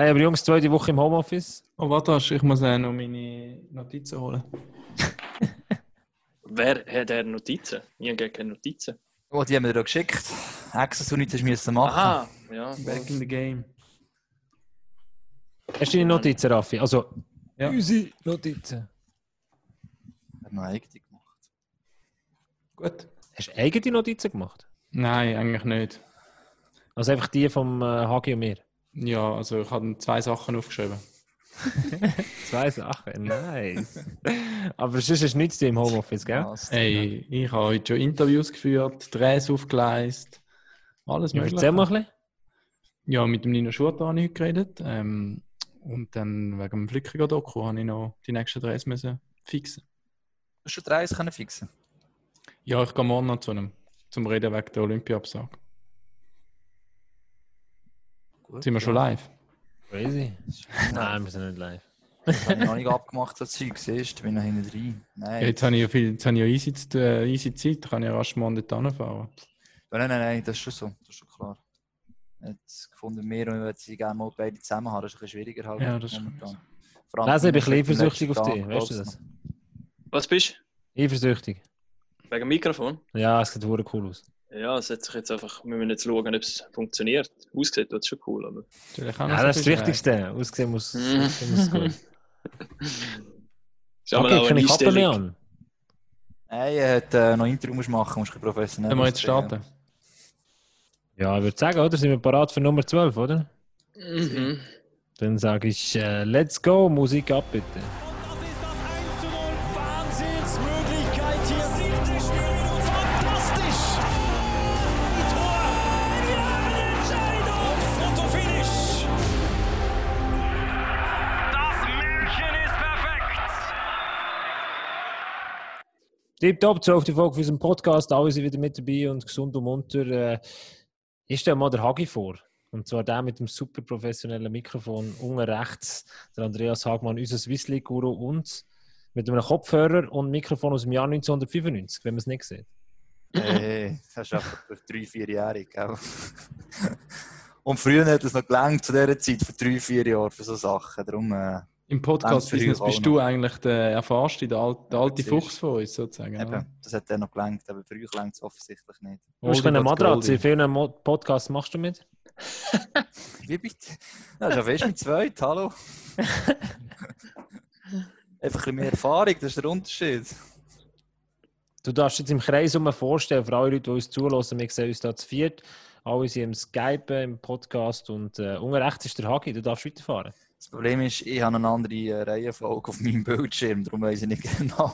Hey, aber Jungs, zweite Woche im Homeoffice. Oh, warte, ich muss äh, noch meine Notizen holen. Wer hat er Notizen? Ich habe keine Notizen. Oh, die haben wir dir geschickt. Access Unit hast du müssen machen. Aha, ja. Back in the game. Hast du deine Notizen, Raffi? Also, Ja. unsere Notizen. Hat noch eigene gemacht. Gut. Hast du eigene Notizen gemacht? Nein, eigentlich nicht. Also einfach die vom äh, Hagi und mir? Ja, also ich habe zwei Sachen aufgeschrieben. Zwei Sachen, nice. Aber sonst du nichts im Homeoffice, gell? Hey, ich habe heute schon Interviews geführt, Drehs aufgeleistet, alles Ja, mögliche. erzähl mal ein bisschen. Ja, mit dem Nino Schurter habe ich heute geredet. Ähm, und dann wegen dem Flückiger-Doku habe ich noch die nächsten Drehs müssen fixen. Hast du drei können fixen? Ja, ich gehe morgen noch zu einem, zum Reden wegen der Olympia-Absage. Gut. Sind wir schon live? Crazy. Nein, wir sind nicht live. Das habe ich noch nicht abgemacht, das Zeug. Siehst du, bin noch hinten drin. Nein. Ja, jetzt habe ich ja, viel, jetzt habe ich ja easy, äh, easy Zeit, kann ich rasch morgen dort hinfahren. Nein, nein, nein, das ist schon so. Das ist schon klar. Jetzt gefunden, wir und sie gerne mal beide zusammen haben, das ist ein bisschen schwieriger halt. Ja, das ist momentan. Vor allem, Lesen, ich bin ein bisschen wir eifersüchtig auf dich, weißt du das? Was bist Eifersüchtig. du? Wegen dem Mikrofon? Ja, es sieht cool aus. Ja, es hat sich jetzt einfach, wir müssen jetzt schauen, ob es funktioniert. Aussieht es schon cool, aber. Natürlich Ja, das ist das Wichtigste. Ausgesehen muss, Mhm. ausgesehen muss es gut. Ist Okay, kann ich Kappe mehr Einstellung. an? Nein, er hat äh, noch Intro musst machen, musst du professionell. Wenn wir jetzt starten. Ja, ich würde sagen, oder? Sind wir parat für Nummer 12, oder? Mhm. Dann sage ich, äh, let's go, Musik ab, bitte. Tipptopp, 12. Folge für unseren Podcast. Alle sind wieder mit dabei und gesund und munter. Äh, ich stelle mal den Hagi vor. Und zwar der mit dem super professionellen Mikrofon unten rechts. Der Andreas Hagmann, unser Swiss League-Guru und mit einem Kopfhörer und Mikrofon aus dem Jahr 1995, wenn man es nicht sieht. Hey, das ist einfach für drei, vierjährig. gell? Und früher hat es noch gelangt zu dieser Zeit, für drei, vier Jahre, für so Sachen. Darum, äh, Im Podcast-Business bist du eigentlich der Erfahrste, der, Al der alte Das ist- Fuchs von uns sozusagen. oder? eben, das hat dann noch gelangt, aber für euch längt es offensichtlich nicht. Du bist eine Matratze. Vielen Mo Podcasts machst du mit? Wie bitte? Ja, schon fest mit zwei, hallo. Einfach ein bisschen mehr Erfahrung, das ist der Unterschied. Du darfst jetzt im Kreis um vorstellen, für alle Leute, die uns zulassen, wir sehen uns da zu viert. Alle sind im Skype, im Podcast und äh, unten rechts ist der Hagi, du darfst weiterfahren. Das Problem ist, ich habe eine andere äh, Reihenfolge auf meinem Bildschirm, darum weiß ich nicht genau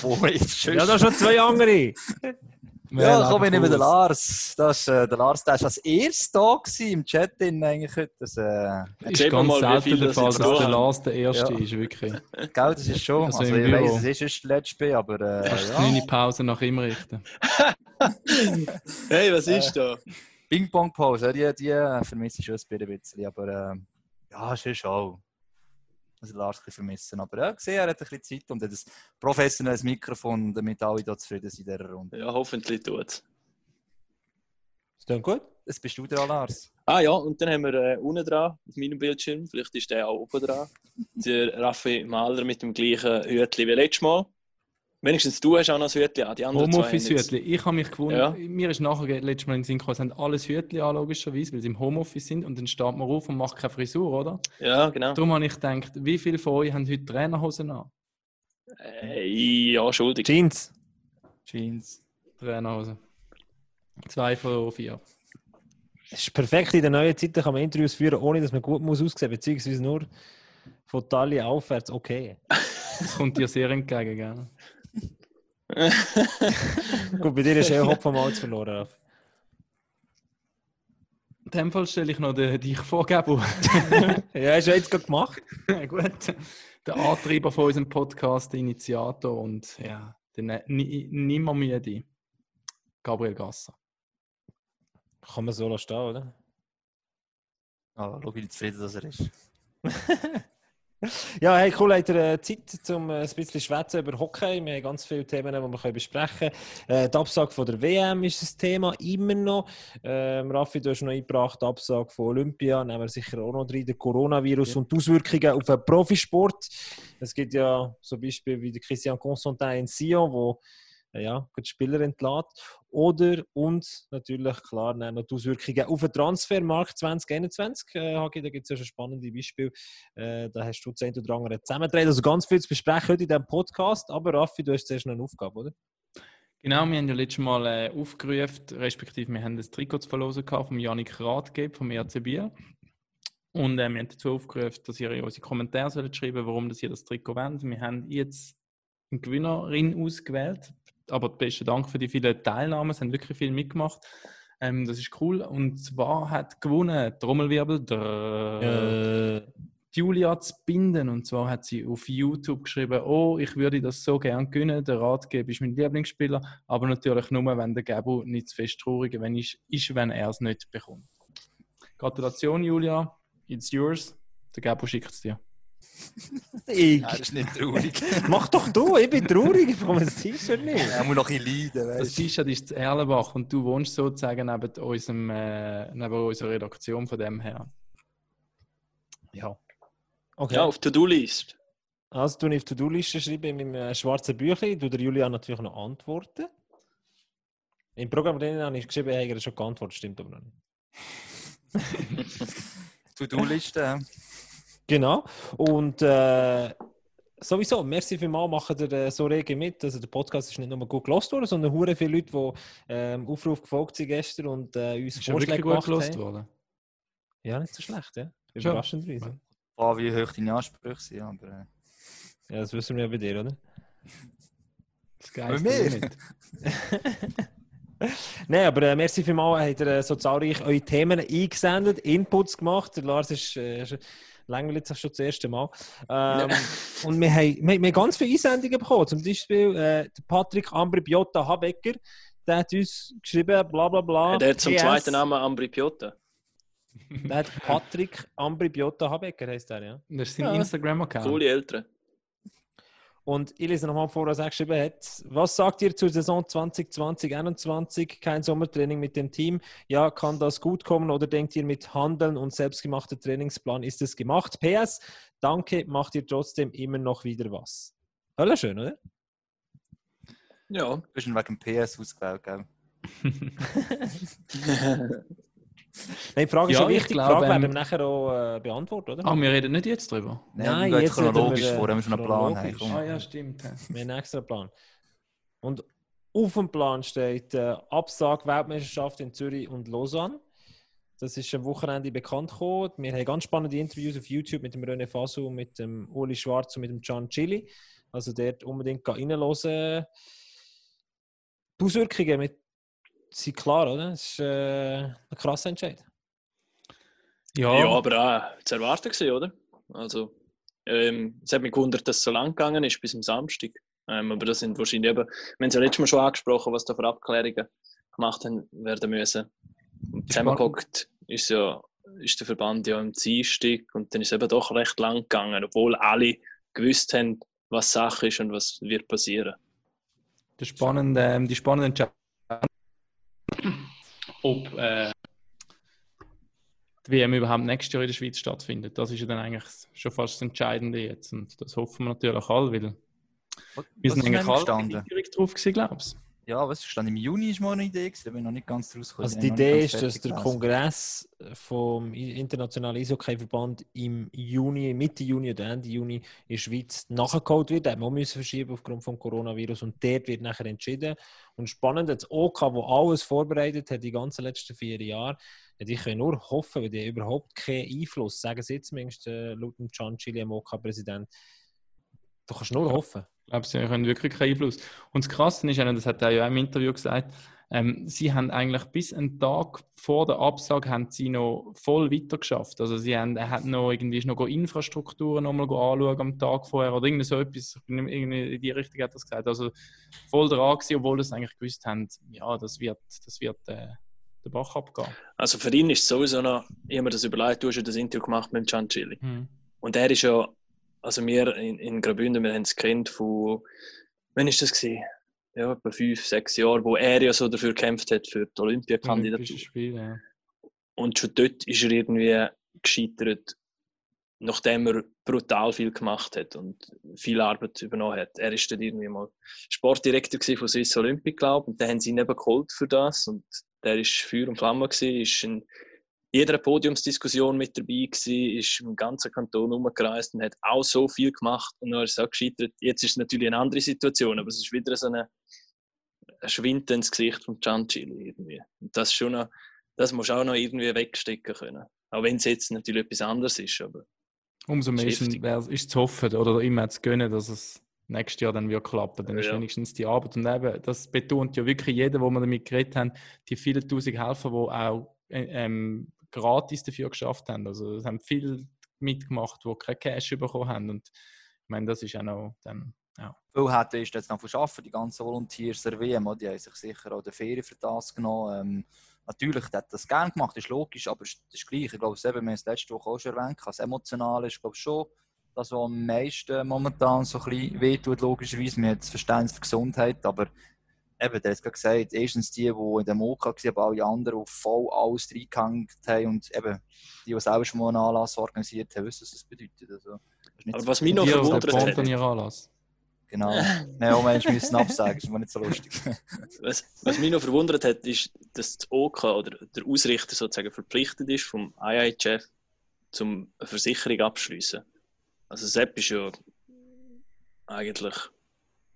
wo ich jetzt Ja, da schon zwei andere. Ja, komm, ich nehme den. Lars. Das ist, äh, der Lars der ist als erster da im Chat drin eigentlich heute. Das, äh, Ist ganz mal, selten viel der das Fall, dass da der haben. Lars der Erste Ja. ist, wirklich. gell, das ist schon. Also Also, ich Büro. weiss, es ist erst der letzte, aber äh, Kannst ja. deine Pause nach ihm richten. Hey, was ist da? Ping-Pong-Pause, die, die vermisse ich schon ein bisschen, aber äh, ja, ist schon auch. Also Lars ein bisschen vermissen. Aber ja, gesehen, er hat ein bisschen Zeit und hat ein professionelles Mikrofon, damit alle da zufrieden sind in dieser Runde. Ja, hoffentlich tut es. Ist das gut? Das bist du dran, Lars. Ah ja, und dann haben wir äh, unten dran auf meinem Bildschirm, vielleicht ist der auch oben dran, der Raffi Mahler mit dem gleichen Hütli wie letztes Mal. Wenigstens du hast auch noch ein Hütli an, die anderen Homeoffice-Hütli. Ich habe mich gewundert, Ja. mir ist nachher letztes Mal in den Sinn gekommen, sie haben alles Hütli an, logischerweise, weil sie im Homeoffice sind und dann steht man auf und macht keine Frisur, oder? Ja, genau. Darum habe ich gedacht, wie viele von euch haben heute Trainerhosen an? Äh, ja, schuldig. Jeans. Jeans. Trainerhosen. Zwei von vier. Es ist perfekt, in der neuen Zeit kann man Interviews führen, ohne dass man gut muss aussehen, beziehungsweise nur von Taille aufwärts okay. Das kommt dir sehr entgegen, gell? Gut, bei dir ist eh Hopf vom Holz verloren. In dem Fall stelle ich noch den, dich vor, Gabo. Ja, hast du jetzt gerade gemacht? Gut. Der Antreiber von unserem Podcast, der Initiator und ja, der ni- nimmer müde. Gabriel Gasser. Kann man so lassen stehen, oder? Ah, schau, wie zufrieden dass er ist. Ja, hey, cool, habt ihr äh, Zeit, um äh, ein bisschen schwätzen über Hockey? Wir haben ganz viele Themen, die wir besprechen können. Äh, die Absage von der WM ist das Thema, immer noch. Ähm, Raffi, du hast noch eingebracht, die Absage von Olympia, nehmen wir sicher auch noch drin, der Coronavirus Ja. und die Auswirkungen auf den Profisport. Es gibt ja so Beispiele wie der Christian Constantin in Sion, wo äh, ja, die Spieler entlässt. Oder und natürlich klar dann noch die Auswirkungen auf den Transfermarkt 2021. Äh, Hagi, da gibt es ja schon spannende Beispiele. Äh, da hast du eine oder andere zusammengetragen. Also ganz viel zu besprechen heute in diesem Podcast. Aber Raffi, du hast zuerst noch eine Aufgabe, oder? Genau, wir haben ja letztes Mal äh, aufgerufen, respektive wir haben das Trikot zu verlosen gehabt vom Janik Rathgeb vom ERC Biel. Und äh, wir haben dazu aufgerufen, dass ihr in unsere Kommentare sollt schreiben warum dass ihr das Trikot wollt. Wir haben jetzt eine Gewinnerin ausgewählt. Aber besten Dank für die vielen Teilnahmen. Es haben wirklich viel mitgemacht. Ähm, das ist cool. Und zwar hat gewonnen, Trommelwirbel, der Äh, Julia zu binden. Und zwar hat sie auf YouTube geschrieben, oh, ich würde das so gern gönnen. Der Ratgeber ist mein Lieblingsspieler, aber natürlich nur, wenn der Gabu nicht zu fest traurig wenn ist, ist, wenn er es nicht bekommt. Gratulation, Julia. It's yours. Der Gabu schickt es dir. Ich. Ja, das ist nicht traurig. Mach doch du, ich bin traurig, ich bekomme das T-Shirt nicht. Er muss noch ein bisschen leiden, Das weißt du. T-Shirt ist zu Erlenbach und du wohnst sozusagen neben, unserem, äh, neben unserer Redaktion von dem her. Ja. Okay. Ja, auf To-Do-List. Also, du auf To-Do-Liste schreiben in meinem äh, schwarzen Büchlein. Du der Julian natürlich noch antworten. Im Programm drin habe ich geschrieben, er hat schon geantwortet, stimmt aber noch nicht. To-Do-Liste. Genau. Und äh, sowieso, merci vielmals, machen ihr äh, so rege mit. Also der Podcast ist nicht nur gut gelost worden, sondern hure viele Leute, die ähm, Aufruf gefolgt sind gestern und äh, uns Ist ja Vorschläge gut gemacht gelost haben. worden. Ja, nicht so schlecht, ja. Schon. Überraschenderweise. Boah, wie hoch deine Ansprüche sind, aber... Äh, Ja, das wissen wir ja bei dir, oder? Das mehr? nicht. Nein, aber äh, merci vielmals, habt ihr äh, so zahlreich eure Themen eingesendet, Inputs gemacht. Der Lars ist, äh, ist langweilt sich schon das erste Mal. Ähm, und wir haben, wir, wir haben ganz viele Einsendungen bekommen. Zum Beispiel äh, der Patrick Ambri Biotta Habecker, der hat uns geschrieben, bla bla bla. Der hat zum PS. zweiten Namen Ambri Piotta. Der hat Patrick Ambri Biotta Habecker, heißt der, ja. Das ist sein Ja. Instagram-Account. Coole Eltern. Und ich lese nochmal vor, was er geschrieben hat. Was sagt ihr zur Saison 2020-2021? Kein Sommertraining mit dem Team. Ja, kann das gut kommen oder denkt ihr mit Handeln und selbstgemachter Trainingsplan ist es gemacht? PS, danke, macht ihr trotzdem immer noch wieder was. Hölle schön, oder? Ja. du hast ihn wegen PS ausgewählt, gell? Nein, die Frage ist Ja, schon ich wichtig. glaub, die Frage ähm, werden wir nachher auch äh, beantworten, oder? Ah, wir reden nicht jetzt drüber. Nein, wir gehen jetzt chronologisch wir, äh, vor, haben wir schon einen Plan. Komm. Ah ja, stimmt. Wir haben einen extra Plan. Und auf dem Plan steht äh, Absage Weltmeisterschaft in Zürich und Lausanne. Das ist am Wochenende bekannt geworden. Wir haben ganz spannende Interviews auf YouTube mit dem René Fasu, mit dem Uli Schwarz und mit dem Can Chili. Also dort unbedingt reinhören. Die Auswirkungen mit, sind klar, oder? Das ist äh, ein krasser Entscheid. Ja, Ja, aber auch zu erwarten gewesen, oder? Also, ähm, es hat mich gewundert, dass es so lang gegangen ist, bis am Samstag. Ähm, aber das sind wahrscheinlich eben, wir haben es ja letztes Mal schon angesprochen, was da für Abklärungen gemacht haben, werden müssen. Zusammengeguckt ist, ja, ist der Verband ja im Dienstag und dann ist es eben doch recht lang gegangen, obwohl alle gewusst haben, was Sache ist und was wird passieren. der spannende, ähm, die spannende Entscheidung, ob äh, die WM überhaupt nächstes Jahr in der Schweiz stattfindet. Das ist ja dann eigentlich schon fast das Entscheidende jetzt. Und das hoffen wir natürlich alle, weil Was, wir sind eigentlich alle direkt drauf gewesen, glaubst Ja, was ist gestanden? Im Juni ist mal eine Idee, da bin ich noch nicht ganz rausgekommen. Also Ich die Idee ist, dass der. Kongress vom Internationalen Eishockey-Verband im Juni, Mitte Juni oder Ende Juni in der Schweiz nachgeholt wird. Da haben wir verschieben aufgrund des Coronavirus und dort wird nachher entschieden. Und spannend, das OK, wo alles vorbereitet hat die ganzen letzten vier Jahre, ja, die können nur hoffen, weil die überhaupt keinen Einfluss, sagen sie jetzt zumindest äh, laut dem Can Chili, dem OK-Präsident. Du kannst nur hoffen. Ich glaube, sie haben wirklich keinen Einfluss. Und das Krasse ist, das hat er ja auch im Interview gesagt, ähm, sie haben eigentlich bis einen Tag vor der Absage haben sie noch voll weitergeschafft. Also sie haben, er hat noch irgendwie ist noch Infrastrukturen nochmal anschauen am Tag vorher oder irgendwie so etwas, ich bin irgendwie in die Richtung hat er das gesagt. Also voll dran gewesen, obwohl sie eigentlich gewusst haben, ja, das wird, das wird äh, der Bach abgehen. Also für ihn ist es sowieso noch, ich habe mir das überlegt, du hast ja das Interview gemacht mit dem Gianchili. Mhm. Und er ist ja also wir in, in Graubünden, wir haben es kennt von, wann ist das gewesen? Ja, etwa fünf, sechs Jahre, wo er ja so dafür gekämpft hat, für die Olympiakandidatur. Spiele, ja. Und schon dort ist er irgendwie gescheitert, nachdem er brutal viel gemacht hat und viel Arbeit übernommen hat. Er ist dann irgendwie mal Sportdirektor gewesen von Swiss Olympic, glaube ich, und dann haben sie ihn eben geholt für das und der ist Feuer und Flamme gewesen, ist in jeder Podiumsdiskussion mit dabei gewesen, ist im ganzen Kanton umgereist und hat auch so viel gemacht und dann ist auch gescheitert. Jetzt ist es natürlich eine andere Situation, aber es ist wieder so eine, ein Schwind ins Gesicht von Giancilli irgendwie. Und das schon noch, das musst du auch noch irgendwie wegstecken können. Auch wenn es jetzt natürlich etwas anderes ist, aber Umso mehr ist, ist zu hoffen oder immer zu gönnen, dass es nächstes Jahr dann wird klappen. Dann ist Ja. wenigstens die Arbeit. Und eben, das betont ja wirklich jeder, wo wir damit geredet haben, die vielen tausend Helfer, die auch äh, ähm, gratis dafür geschafft haben. Also es haben viele mitgemacht, die kein Cash bekommen haben. Und ich meine, das ist auch noch dann, ja. Viel ist jetzt noch verschaffen, die ganzen Volunteers der WM, die haben sich sicher auch die Ferien für das genommen. Ähm, natürlich, der hat das gerne gemacht, ist logisch, aber es ist gleich. Ich glaube, eben, wir haben es letzte Woche auch schon erwähnt, das Emotionale ist, glaube ich, schon das, was am meisten momentan so ein bisschen wehtut, logischerweise. Wir haben das Verständnis für Gesundheit, aber eben, der hat es gerade gesagt, erstens die, die in der Moka waren, aber alle anderen, die voll alles reingehängt haben und eben die, die selber schon mal einen Anlass organisiert haben, wissen, was das bedeutet. Also, das Aber was mich noch verwundert hat, an ihren Anlass. Genau. Nein, auch Menschen müssen absagen, das ist mir nicht so lustig. Was, was mich noch verwundert hat, ist, dass das OK oder der Ausrichter sozusagen verpflichtet ist vom IIHF, zum eine Versicherung abschließen. Also Sepp ist ja eigentlich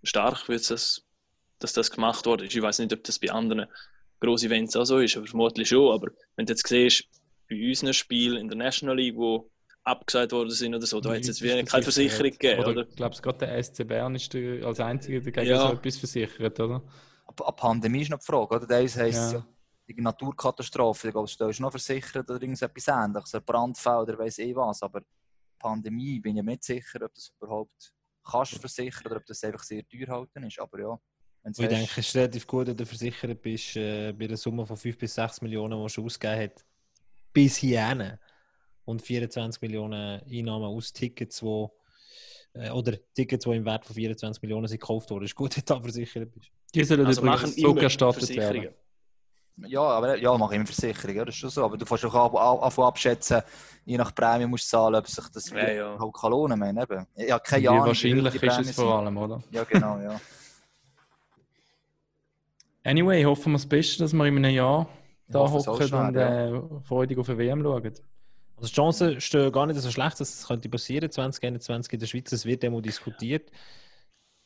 stark, wie das, dass das gemacht worden ist. Ich weiß nicht, ob das bei anderen grossen Events auch so ist, aber vermutlich schon. Aber wenn du jetzt siehst, bei unseren Spielen in der National League, wo abgesagt worden sind oder so, da hat es jetzt wieder keine Versicherung gegeben, Oder, oder? ich glaube, gerade der SC Bern ist der, als einziger dagegen Ja. so etwas versichert, oder? Aber eine Pandemie ist noch die Frage, oder? Das heisst, Ja. ja. die Naturkatastrophe, du ist noch versichert oder irgendetwas ähnliches, ein Brandfall oder weiss ich was, aber Pandemie bin ich mir nicht sicher, ob das überhaupt kannst versichern oder ob das einfach sehr teuer halten ist, aber ja. Ich weisst- denke, es ist relativ gut, wenn du versichert bist äh, bei einer Summe von 5 bis 6 Millionen, die schon ausgegeben hat. Bis hierhin. Und 24 Millionen Einnahmen aus Tickets, wo, äh, oder Tickets, die im Wert von 24 Millionen sind gekauft wurden. Es ist gut, wenn du da versichert bist. Die sollen Also machen übrigens zurückerstattet werden. Ja, aber ja, mache ich immer Versicherung, ja, das ist schon so. Aber du kannst auch ab- ab- anfangen abschätzen, je nach Prämie musst du zahlen, ob sich das Ja, ja. halt kann lohnen kann. Eben. Ich habe keine Wie Ahnung. wie wahrscheinlich ist es vor allem, oder? Ja, genau, ja. Anyway, hoffen wir das Beste, dass wir in einem Jahr da hocken und ja. äh, freudig auf eine WM schauen. Also die Chancen stehen gar nicht so schlecht, dass es könnte passieren 2021 in der Schweiz. Es wird immer diskutiert.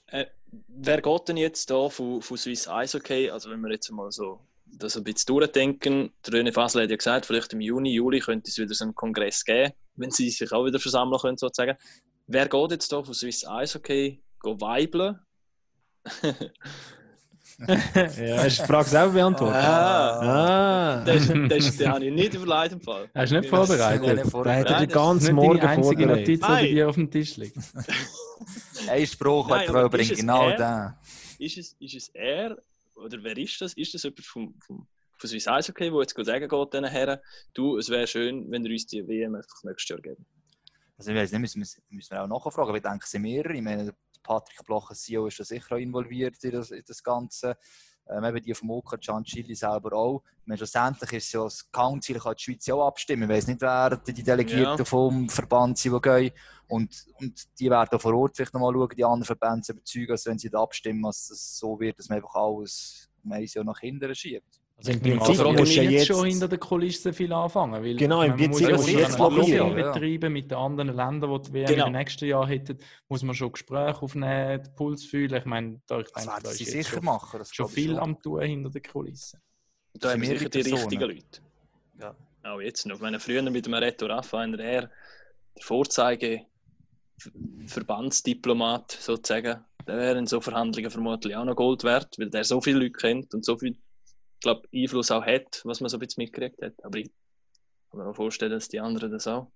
Äh, wer geht denn jetzt da von, von Swiss Eishockey? Also wenn wir jetzt mal so das ein bisschen durchdenken, der René Fasel hat ja gesagt, vielleicht im Juni, Juli könnte es wieder so einen Kongress geben, wenn sie sich auch wieder versammeln können sozusagen. Wer geht jetzt da von Swiss Eishockey go weibeln? ja, hast du die Frage selber beantwortet? Ah. Ah, Das, das, den habe ich nicht überlegt im Fall. Hast du nicht vorbereitet? Da hat vorbereitet. er den das Das ganzen Morgen einzige. Notiz, die dir auf dem Tisch liegt. Ein Spruch, ich bringen, ist es genau er? den. Ist es, ist es er oder wer ist das? Ist das jemand vom, vom, von Swiss Eishockey, der jetzt sagen geht, diesen Herren, du, es wäre schön, wenn ihr uns die WM einfach nächstes Jahr geben? Also ich weiß nicht, müssen wir, müssen wir auch nachfragen. aber Ich denke, es sind mehrere. Ich meine, Patrick Blocher, CEO, ist da sicher auch involviert in das, in das Ganze. Ähm, eben die vom OK, Gian Chili selber auch. Meine, schlussendlich ist es ja das Council, kann die Schweiz ja auch abstimmen. Ich weiß nicht, wer die Delegierten Ja. vom Verband sind, die gehen. Und, und die werden vor Ort vielleicht nochmal schauen, die anderen Verbände zu überzeugen, also wenn sie da abstimmen, dass es so wird, dass man einfach alles um ein Jahr nach hinten schiebt. Also im Ich Prinzip frage musst du ja jetzt schon hinter den Kulissen viel anfangen. Weil, Genau, im Prinzip muss jetzt Lobbying betreiben mit den anderen Ländern, die WM Genau. im nächsten Jahr hätten. Muss man schon Gespräche aufnehmen, den Puls fühlen. Ich meine, da, ich Das denke, da ist jetzt sicher schon, machen. Das schon viel schon. am Tun hinter den Kulissen. Da haben wir sicher die Personen. richtigen Leute. Ja. Auch jetzt noch. Ich meine, früher mit dem Reto Raffa, einer der, der Vorzeige Verbandsdiplomat sozusagen, der wäre in so Verhandlungen vermutlich auch noch Gold wert, weil der so viele Leute kennt und so viel glaub, Einfluss auch hat, was man so ein bisschen mitgekriegt hat. Aber ich kann mir auch vorstellen, dass die anderen das auch,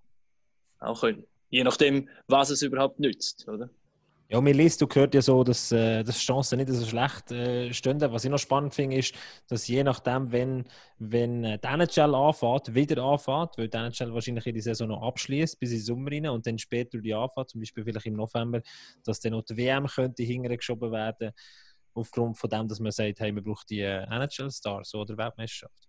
auch können. Je nachdem, was es überhaupt nützt, oder? Ja, mir liest, du gehört ja so, dass, äh, dass Chancen nicht so schlecht äh, stehen. Was ich noch spannend finde, ist, dass je nachdem, wenn, wenn äh, anfängt, wieder anfängt, weil die NHL wahrscheinlich die Saison noch abschließt bis in den Sommer rein und dann später die anfängt, zum Beispiel vielleicht im November, dass dann noch die WM könnte hingeschoben werden, aufgrund von dem, dass man sagt, hey, man braucht die äh, NHL-Stars oder Weltmeisterschaft.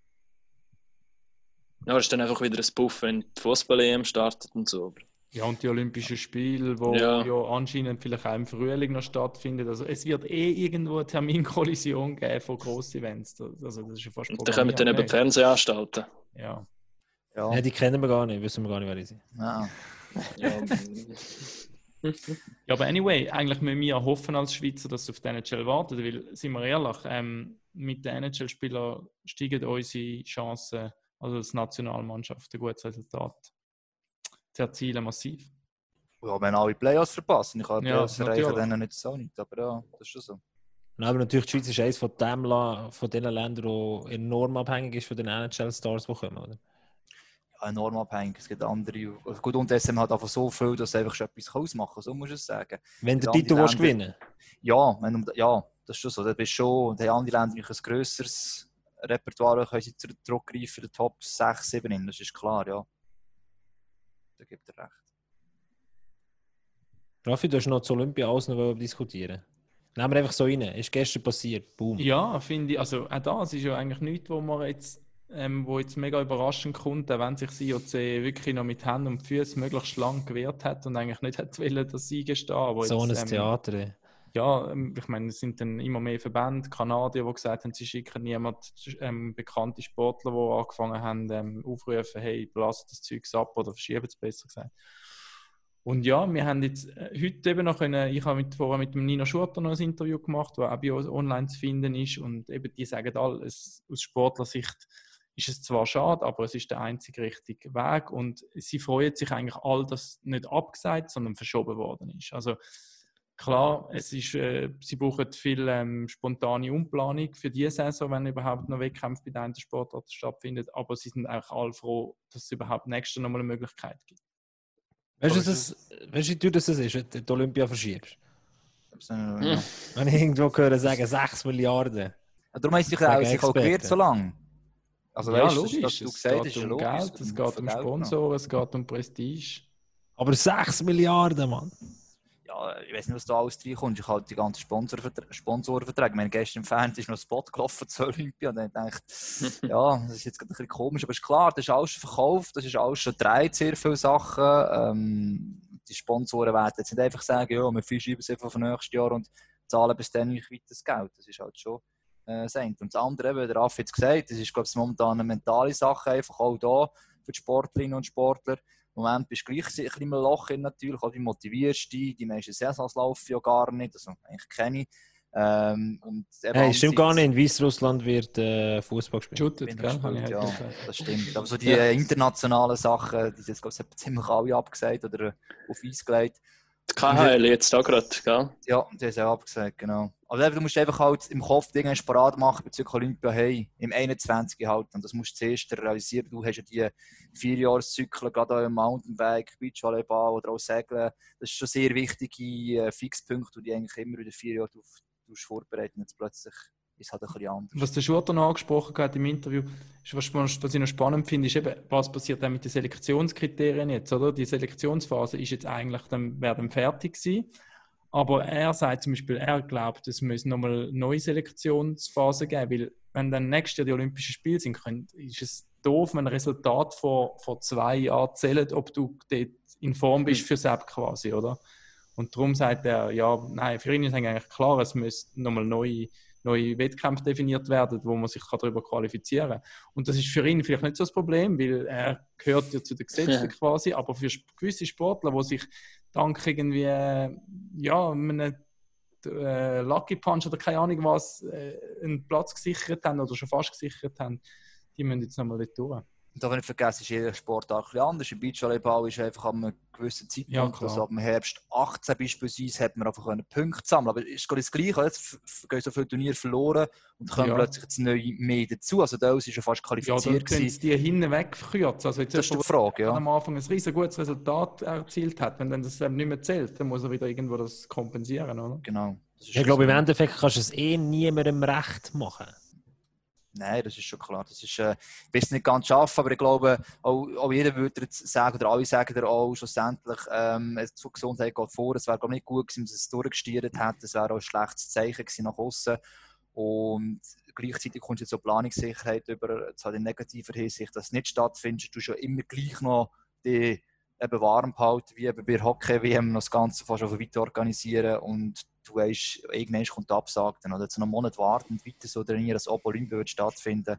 Ja, das ist dann einfach wieder ein Puff, wenn die Fußball-EM startet und so. Ja, und die Olympischen Spiele, die Ja. ja. anscheinend vielleicht auch im Frühling noch stattfinden. Also es wird eh irgendwo eine Terminkollision geben von Gross-Events. Also das ist ja fast Und dann kommen dann eben die. Fernsehanstalten. Ja. Ja. Ja, die kennen wir gar nicht, wissen wir gar nicht, wer die sind. Ja. Ja, ja, aber anyway, eigentlich müssen wir hoffen als Schweizer, dass sie auf die NHL warten, weil, sind wir ehrlich, ähm, mit den NHL-Spielern steigen unsere Chancen, also als Nationalmannschaft, ein gutes Resultat zu erzielen, massiv. ja, wenn alle Playoffs verpassen, ich kann die Ja, Playoffs erreichen, natürlich. dann nicht so nicht. Aber ja, das ist schon so. Ja, Aber natürlich, die Schweiz ist eines von, dem, La- von den Ländern, die enorm abhängig ist von den NHL-Stars, die kommen. Oder? Enorm abhängig. Es gibt andere. also Gut, und SM hat einfach so viel, dass einfach schon etwas ausmachen kann, so muss ich es sagen. Wenn du Ja, den die Titel Länder- gewinnen Ja, wenn, ja, das ist schon so. Das bist schon, die anderen Länder haben ein grösseres Repertoire, können sie zurück- zurückgreifen, den Top 6, 7 in, das ist klar, ja. Da gibt er recht. Raffi, du hast noch zu Olympia alles noch diskutieren. Nehmen wir einfach so rein. Ist gestern passiert. Boom. Ja, finde ich. Also auch das ist ja eigentlich nichts, wo man jetzt, ähm, wo jetzt mega überraschend kommt, auch wenn sich das IOC wirklich noch mit Händen und Füßen möglichst lang gewehrt hat und eigentlich nicht hätte wollen, dass sie gestehen. Aber so ein ähm, Theater. Ja, ähm, ich meine, es sind dann immer mehr Verbände, Kanadier, die gesagt haben, sie schicken niemand ähm, bekannte Sportler, die angefangen haben, ähm, aufrufen, hey, lasst das Zeug ab oder verschieben es besser gesagt. Und ja, wir haben jetzt äh, heute eben noch können, ich habe mit, vorher mit dem Nino Schurter noch ein Interview gemacht, das auch bei uns online zu finden ist und eben die sagen alle, es, aus Sportlersicht ist es zwar schade, aber es ist der einzige richtige Weg und sie freuen sich eigentlich all, dass nicht abgesagt, sondern verschoben worden ist. Also Klar, es ist, äh, sie brauchen viel ähm, spontane Umplanung für diese Saison, wenn überhaupt noch Wettkämpfe bei den einen Sportarten stattfinden. Aber sie sind auch alle froh, dass es überhaupt nächstes Jahr nochmal eine Möglichkeit gibt. Weißt du, was es- weißt du, wie das ist, wenn du die Olympia verschiebst? Das, ja. Wenn ich irgendwo höre sagen, 6 Milliarden. Ja, Darum sie sich auch, sich auch Experten. so lange. Also, ja, weißt logisch. dass du es gesagt geht um logisch. Geld, es geht um Sponsoren, es geht um Prestige. Aber 6 Milliarden, Mann. Ja, ich weiß nicht, was da alles reinkommt. Ich halt die ganzen Sponsorverträge. Sponsorenverträge. Ich meine, gestern im Fernsehen ist noch ein Spot gelaufen zur Olympia. Und dann ich, ja, das ist jetzt gerade ein bisschen komisch. Aber es ist klar, das ist alles schon verkauft, das ist alles schon gedreht, sehr viele Sachen. Ähm, die Sponsoren werden jetzt nicht einfach sagen, ja, wir verschieben es einfach für nächstes Jahr und zahlen bis dann nicht weiter das Geld. Das ist halt schon äh. Und das andere, eben, der Raff hat es gesagt, das ist, glaube ich, momentan eine mentale Sache, einfach auch da für die Sportlerinnen und Sportler. Im Moment bist du gleich ein bisschen im Loch natürlich, auch wie motivierst du dich, die meisten Saisons laufen ja gar nicht, also eigentlich keine. Ähm, und Hey, stimmt gar nicht. In Weißrussland wird äh, Fußball gespielt. Shootet, gell? heute ja, das stimmt. Aber so die äh, internationalen Sachen, die sind jetzt glaube ich ziemlich alle abgesagt oder auf Eis gelegt. Die KHL jetzt da gerade, gell? Ja, die haben es auch abgesagt, genau. Also eben, du musst einfach halt im Kopf Dinge parat machen bezüglich Olympia, hey, im 21. halt. Und das musst du zuerst realisieren. Du hast ja die Vierjahreszyklen, gerade auch im Mountainbike, Beachvolleyball oder auch Segeln. Das ist schon sehr wichtige äh, Fixpunkte, die du eigentlich immer in den vier Jahren vorbereiten. Jetzt plötzlich ist halt ein bisschen anders. Was der Schurter noch angesprochen hat im Interview, ist, was, was ich noch spannend finde, ist eben, was passiert dann mit den Selektionskriterien jetzt, oder? Die Selektionsphase ist jetzt eigentlich dann, wäre dann fertig gewesen. Aber er sagt zum Beispiel, er glaubt, es müsse nochmal eine neue Selektionsphase geben, weil wenn dann nächstes Jahr die Olympischen Spiele sind, können, ist es doof, wenn ein Resultat vor, vor zwei Jahren zählt, ob du dort in Form bist für Sepp quasi, oder? Und darum sagt er, ja, nein, für ihn ist eigentlich klar, es müsste nochmal neue neue Wettkämpfe definiert werden, wo man sich darüber qualifizieren kann. Und das ist für ihn vielleicht nicht so das Problem, weil er gehört ja zu den Gesetzen Ja. quasi, aber für gewisse Sportler, die sich dank irgendwie, äh, ja, einem äh, Lucky Punch oder keine Ahnung was, äh, einen Platz gesichert haben oder schon fast gesichert haben, die müssen jetzt nochmal dort durch. Und darf nicht vergessen, ist jeder Sportart ein bisschen anders. Im Beachvolleyball ist einfach an einem gewissen Zeitpunkt, Ja, also ab dem Herbst 18 beispielsweise, hat man einfach können Punkte sammeln Aber es ist gerade das Gleiche. Jetzt gehen so viele Turniere verloren und kommen Ja. plötzlich jetzt neu mehr dazu. Also da ist ja fast Ja, dann qualifiziert. können sie die hinten wegkürzen. Also jetzt das ist die Frage, ja. am Anfang ein riesen gutes Resultat erzielt hat, wenn dann das eben nicht mehr zählt, dann muss er wieder irgendwo das kompensieren, oder? Genau. Ich glaube, im. Endeffekt kannst du es eh niemandem recht machen. Nein, das ist schon klar. Das ist, äh, ich will es nicht ganz schaffen, aber ich glaube, auch, auch jeder würde jetzt sagen, oder alle sagen auch schlussendlich, ähm, die Gesundheit geht vor. Es wäre ich, nicht gut gewesen, wenn man es durchgestiert hat. Es wäre auch ein schlechtes Zeichen gewesen nach außen. Und gleichzeitig kommt jetzt so Planungssicherheit über, zwar in negativer Hinsicht, dass es nicht stattfindet, du schon immer gleich noch die eben warm behalten, wie eben bei Hockey-WM noch das Ganze fast auf weiter organisieren und du weißt, irgendwann kommt die Absage, dann, oder noch einen Monat warten weiter so trainieren, dass Opo Olympia wird stattfinden,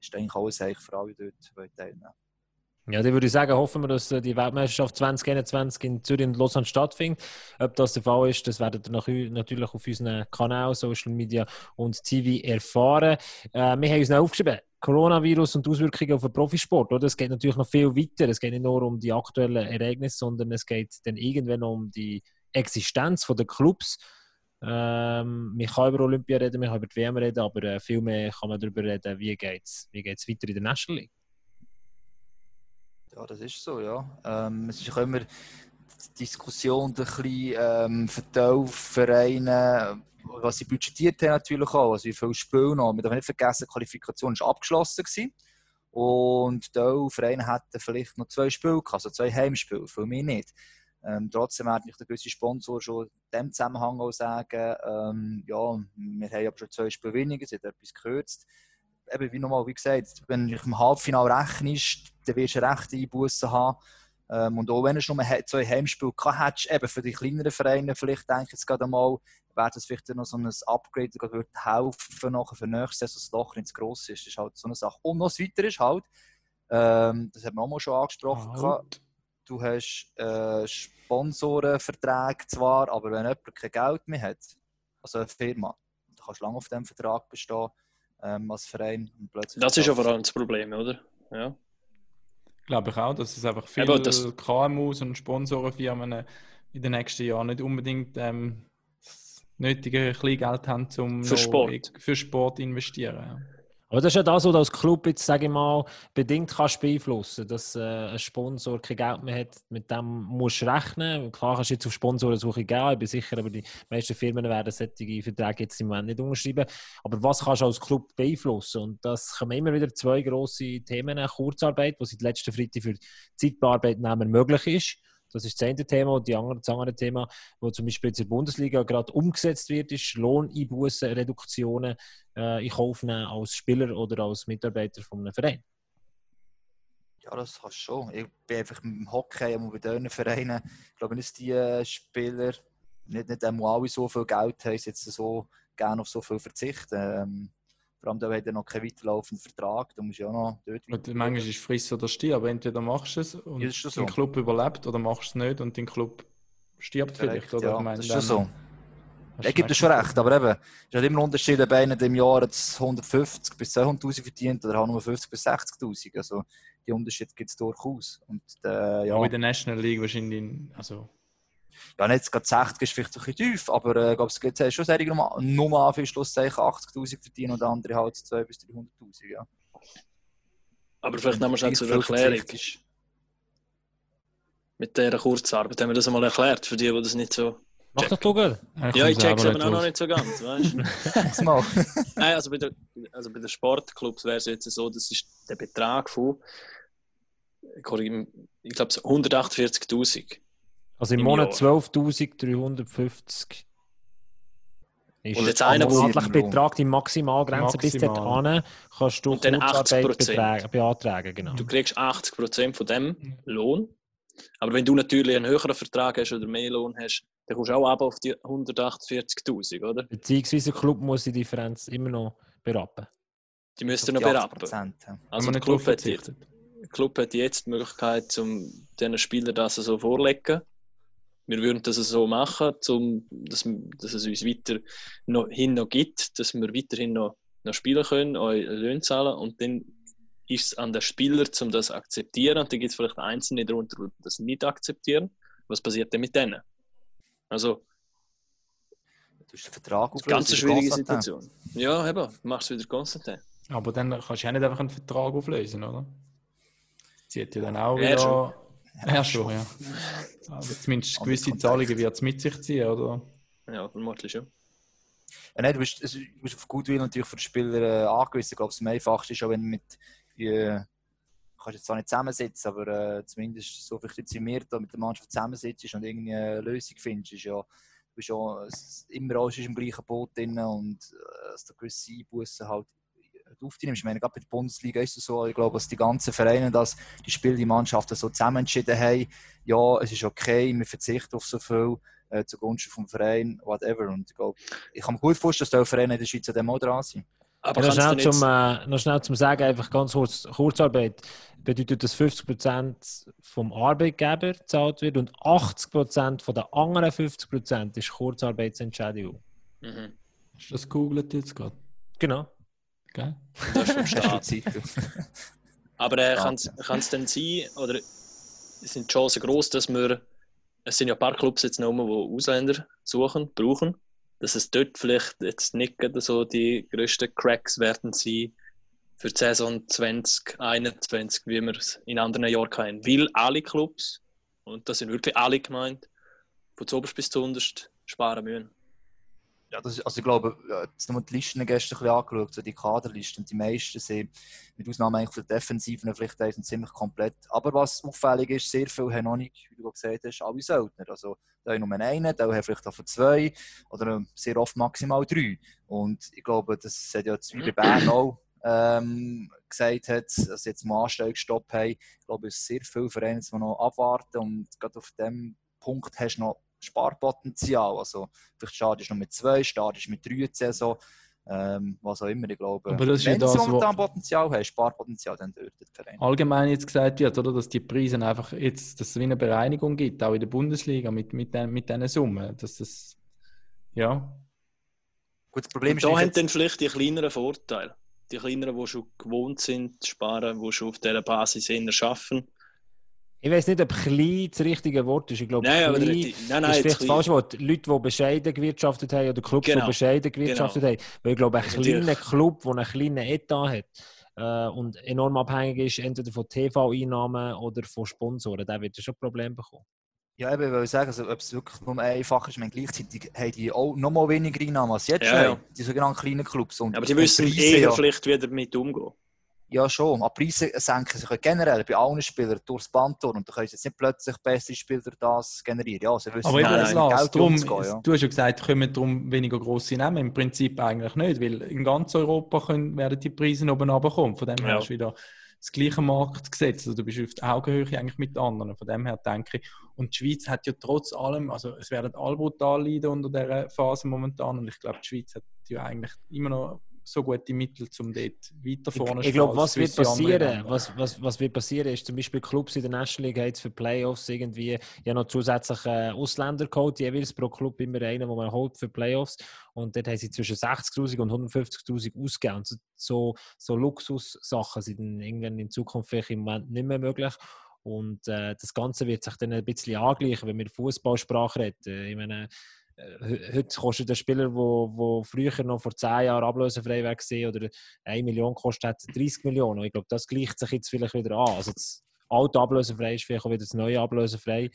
ist eigentlich alles eigentlich für alle dort, teilnehmen. Ja, dann würde ich sagen, hoffen wir, dass äh, die Weltmeisterschaft 2021 in Zürich und Lausanne stattfindet. Ob das der Fall ist, das werdet ihr natürlich auf unseren Kanälen, Social Media und TV erfahren. Äh, wir haben uns noch aufgeschrieben, Coronavirus und Auswirkungen auf den Profisport. Oder? Es geht natürlich noch viel weiter. Es geht nicht nur um die aktuellen Ereignisse, sondern es geht dann irgendwann um die Existenz der Clubs. Ähm, man kann über Olympia reden, man kann über die WM reden, aber äh, viel mehr kann man darüber reden, wie geht es wie geht's weiter in der National League. Ja, das ist so, ja. Ähm, es ist immer die Diskussion ein bisschen ähm, die Vereine, was sie budgetiert haben natürlich auch, also wie viele Spiele noch. Wir dürfen nicht vergessen, die Qualifikation war abgeschlossen. Gewesen. Und die Vereine hätten vielleicht noch zwei Spiele also zwei Heimspiele, für mich nicht. Ähm, trotzdem werden nicht der gewisse Sponsor schon in diesem Zusammenhang auch sagen, ähm, ja, wir haben aber schon zwei Spiele weniger, sie hat etwas gekürzt. Eben, wie nochmal, wie gesagt, wenn du im Halbfinale rechnest, dann wirst du rechte Einbußen haben. Ähm, und auch wenn du nur zwei Heimspiele gehabt hättest, eben für die kleineren Vereine, vielleicht denke ich jetzt gerade mal, wäre das vielleicht noch so ein Upgrade, das würde helfen nachher für nächstes Jahr, dass das Loch nicht zu gross ist. Das ist halt so eine Sache. Und noch das Weitere ist halt, ähm, das haben wir auch mal schon angesprochen, Halt. Du hast äh, Sponsorenverträge zwar, aber wenn jemand kein Geld mehr hat, also eine Firma, dann kannst du lange auf diesem Vertrag bestehen ähm, als Verein. Und plötzlich Das ist ja vor allem das Problem, oder? Ja. Glaube ich auch, dass es einfach viele Eben, das- KMUs und Sponsorenfirmen in den nächsten Jahren nicht unbedingt ähm, das nötige Kleingeld haben, um Für Sport. für Sport zu investieren. Aber das ist ja das, was du als Club jetzt, sage ich mal, bedingt kannst beeinflussen, dass äh, ein Sponsor kein Geld mehr hat, mit dem musst du rechnen. Klar kannst du jetzt auf Sponsorensuche gehen, ich bin sicher, aber die meisten Firmen werden solche Verträge jetzt im Moment nicht unterschreiben. Aber was kannst du als Club beeinflussen? Und das kommen immer wieder zwei grosse Themen. Kurzarbeit, was seit letzten Freitag für Zeitbearbeitnehmer möglich ist. Das ist das eine Thema. Und das andere Thema, wo zum Beispiel jetzt in der Bundesliga gerade umgesetzt wird, ist Lohneinbußen, Reduktionen äh, in Kauf nehmen als Spieler oder als Mitarbeiter von einem Verein. Ja, das kannst du schon. Ich bin einfach mit dem Hockey und bei diesen Vereinen, ich glaube nicht, dass die äh, Spieler nicht, nicht alle so viel Geld haben, jetzt so gerne auf so viel verzichten. Ähm, vor allem, da hat er noch keinen weiterlaufenden Vertrag, da musst du ja auch noch dort Und manchmal ist es friss oder stirb, aber entweder machst du es und Ja, schon dein so. Club überlebt oder machst du es nicht und dein Club stirbt vielleicht. Oder? ja, Ich meine, das ist schon so. Er gibt dir schon recht, aber eben, es ist halt immer ein Unterschied, ob einer im Jahr jetzt 150 bis 200'000 verdient oder halt nur 50 bis 60'000. Also, die Unterschiede gibt es durchaus. Und, äh, ja, Auch in der National League wahrscheinlich. in- Also, ja, nicht gerade 60 ist vielleicht ein bisschen tief, aber äh, ich glaube, es gibt äh, schon Serien Nummer, Nummer für Schlusszeichen 80'000 verdienen und andere halt 200'000 bis 300'000, ja. Aber vielleicht nochmal schnell zur Viel Erklärung. Ist- Mit dieser Kurzarbeit haben wir das einmal erklärt, für die, die das nicht so. Mach doch gut. Ja, ich check's eben auch noch nicht so ganz, weißt du? Mal. Nein, also bei, der, also bei den Sportclubs wäre es jetzt so, das ist der Betrag von, ich glaube, 148.000. Also im Im Monat Jahr. 12.350 ist Und jetzt der einer, wo- monatliche Betrag, die Maximalgrenze bis Maximal. dorthin kannst du Und dann Kurzarbeit 80%. betragen- beantragen. Genau. Du kriegst 80% von dem Lohn. Aber wenn du natürlich einen höheren Vertrag hast oder mehr Lohn hast, dann kommst du auch ab auf die 148.000, oder? Beziehungsweise der Club muss die Differenz immer noch berappen. Die müssten noch berappen. 80%, ja. Also der Club hat, der Club hat jetzt die Möglichkeit, um diesen Spielern das so vorlegen. Wir würden das so machen, um, dass, dass es uns weiter noch, hin noch gibt, dass wir weiterhin noch, noch spielen können, eure Löhne zahlen und dann ist es an den Spieler, um das zu akzeptieren. Und dann gibt es vielleicht Einzelne darunter, die das nicht akzeptieren. Was passiert denn mit denen? Also, Du hast den Vertrag das ist eine ganz schwierige. Situation. Ja, eben, machst du wieder Konstantin. Aber dann kannst du ja nicht einfach einen Vertrag auflösen, oder? Zieht ja dann auch Ja, wieder. Ja, schon, ja. Aber zumindest gewisse. Zahlungen wird es mit sich ziehen, oder? Ja, vermutlich schon. Ja, nein, du bist, also, du bist auf Goodwill natürlich für den Spieler äh, angewiesen. Ich glaube, es am einfachsten ist auch, wenn du mit, äh, du kannst jetzt zwar nicht zusammensitzen, aber äh, zumindest so jetzt da mit der Mannschaft zusammensitzt und irgendwie eine Lösung findest, ist ja, du bist ja immer alles ist im gleichen Boot drin und äh, dass du gewisse Einbußen halt auf dich nimmst. Ich meine, gerade bei der Bundesliga ist es so, ich glaube, dass die ganzen Vereine, dass die Spiele, die Mannschaften so zusammen entschieden haben, ja, es ist okay, wir verzichten auf so viel äh, zugunsten vom Verein, whatever. Und ich glaube, ich kann mir gut vorstellen, dass die Vereine in der Schweiz an dem auch dran sind. Aber noch, schnell zum, äh, noch schnell zum Sagen, einfach ganz kurz, Kurzarbeit bedeutet, dass 50% vom Arbeitgeber gezahlt wird und 80% von den anderen 50% ist Kurzarbeitsentschädigung. Mhm. Hast du das gegoogelt jetzt gerade? Genau. Gell? Das ist vom Staat. Aber äh, kann es denn sein, oder sind die Chancen groß, dass wir, es sind ja ein paar Clubs jetzt noch, die Ausländer suchen, brauchen, dass es dort vielleicht jetzt nicht so die grössten Cracks werden sein für die Saison 2021, wie wir es in anderen Jahren kennen. Weil alle Clubs, und das sind wirklich alle gemeint, von zuoberst bis zuunterst sparen müssen. Ja, das ist, also ich glaube, ja, jetzt haben wir die Listen gestern ein bisschen angeschaut, so die Kaderlisten. Die meisten sind, mit Ausnahme eigentlich der Defensiven, vielleicht sind ziemlich komplett. Aber was auffällig ist, sehr viele haben noch nicht, wie du gesagt hast, alle Söldner. Also da haben nur einen, da haben vielleicht auch zwei oder ähm, sehr oft maximal drei. Und ich glaube, das hat ja bei Bern auch ähm, gesagt, hat, dass sie jetzt mal Anstellungsstopp haben. Ich glaube, es sind sehr viele Vereine, die noch abwarten und gerade auf dem Punkt hast du noch Sparpotenzial. Also vielleicht startest du noch mit zwei, startest mit drei Saison, ähm, was auch immer. Ich glaube, Aber das wenn das, sie wo- momentan Potenzial haben, Sparpotenzial, dann dort der Verein. allgemein jetzt gesagt wird, oder, dass die Preise einfach jetzt, dass es wie eine Bereinigung gibt, auch in der Bundesliga mit, mit, den, mit diesen Summen. Dass das, ja, Gut, das Problem Und ist, da haben dann vielleicht die kleineren Vorteile. Die kleineren, die schon gewohnt sind zu sparen, die schon auf dieser Basis eher arbeiten. Ich weiß nicht, ob klein das richtige Wort ist. Ich glaube, Nein, aber klein die, nein, nein, ist vielleicht das falsche Wort. Leute, die bescheiden gewirtschaftet haben oder Clubs, die Genau. bescheiden gewirtschaftet haben. Weil ich glaube, ein kleiner die- Club, der einen kleinen Etat hat äh, und enorm abhängig ist, entweder von TV-Einnahmen oder von Sponsoren, der wird ja schon Probleme bekommen. Ja, eben, ich will sagen, also, ob es wirklich nur einfach ist, meine, gleichzeitig haben die auch noch mal weniger Einnahmen als jetzt Ja, schon, ja. haben, die sogenannten kleinen Clubs. Und, Aber die müssen eher ja, vielleicht wieder damit umgehen. Ja, schon. Aber Preise senken sich generell bei allen Spielern durchs Band durch. Und da können sie jetzt nicht plötzlich bessere Spieler das generieren. Ja, sie wissen aber eben, nein, Lars, umzugehen, ja. du hast ja gesagt, kommen darum weniger grosse Namen. Im Prinzip eigentlich nicht, weil in ganz Europa können, werden die Preise oben runterkommen. Von dem her Ja. hast du wieder das gleiche Marktgesetz. Also du bist auf der Augenhöhe eigentlich mit anderen. Von dem her denke ich. Und die Schweiz hat ja trotz allem, also es werden alle brutal leiden unter dieser Phase momentan. Und ich glaube, die Schweiz hat ja eigentlich immer noch so gute Mittel, um dort weiter vorne Ich, ich glaube, was wird passieren? Was, was, was wird passieren, ist zum Beispiel Clubs in der National League haben jetzt für Playoffs irgendwie ja noch zusätzlich äh, Ausländer geholt, jeweils pro Club immer einen, den man holt für Playoffs. Und dort haben sie zwischen 60.000 und 150.000 ausgegeben. Und so, so, Luxussachen sind dann irgendwann in Zukunft vielleicht im Moment nicht mehr möglich. Und äh, das Ganze wird sich dann ein bisschen angleichen, wenn wir Fußballsprache reden. Ich meine, heute kostet der Spieler, wo früher noch vor 10 Jahren ablösefrei war oder 1 Million kostet, hat 30 Millionen. Und ich glaube, das gleicht sich jetzt vielleicht wieder an. Also das alte ablösefrei ist vielleicht auch wieder das neue ablösefrei.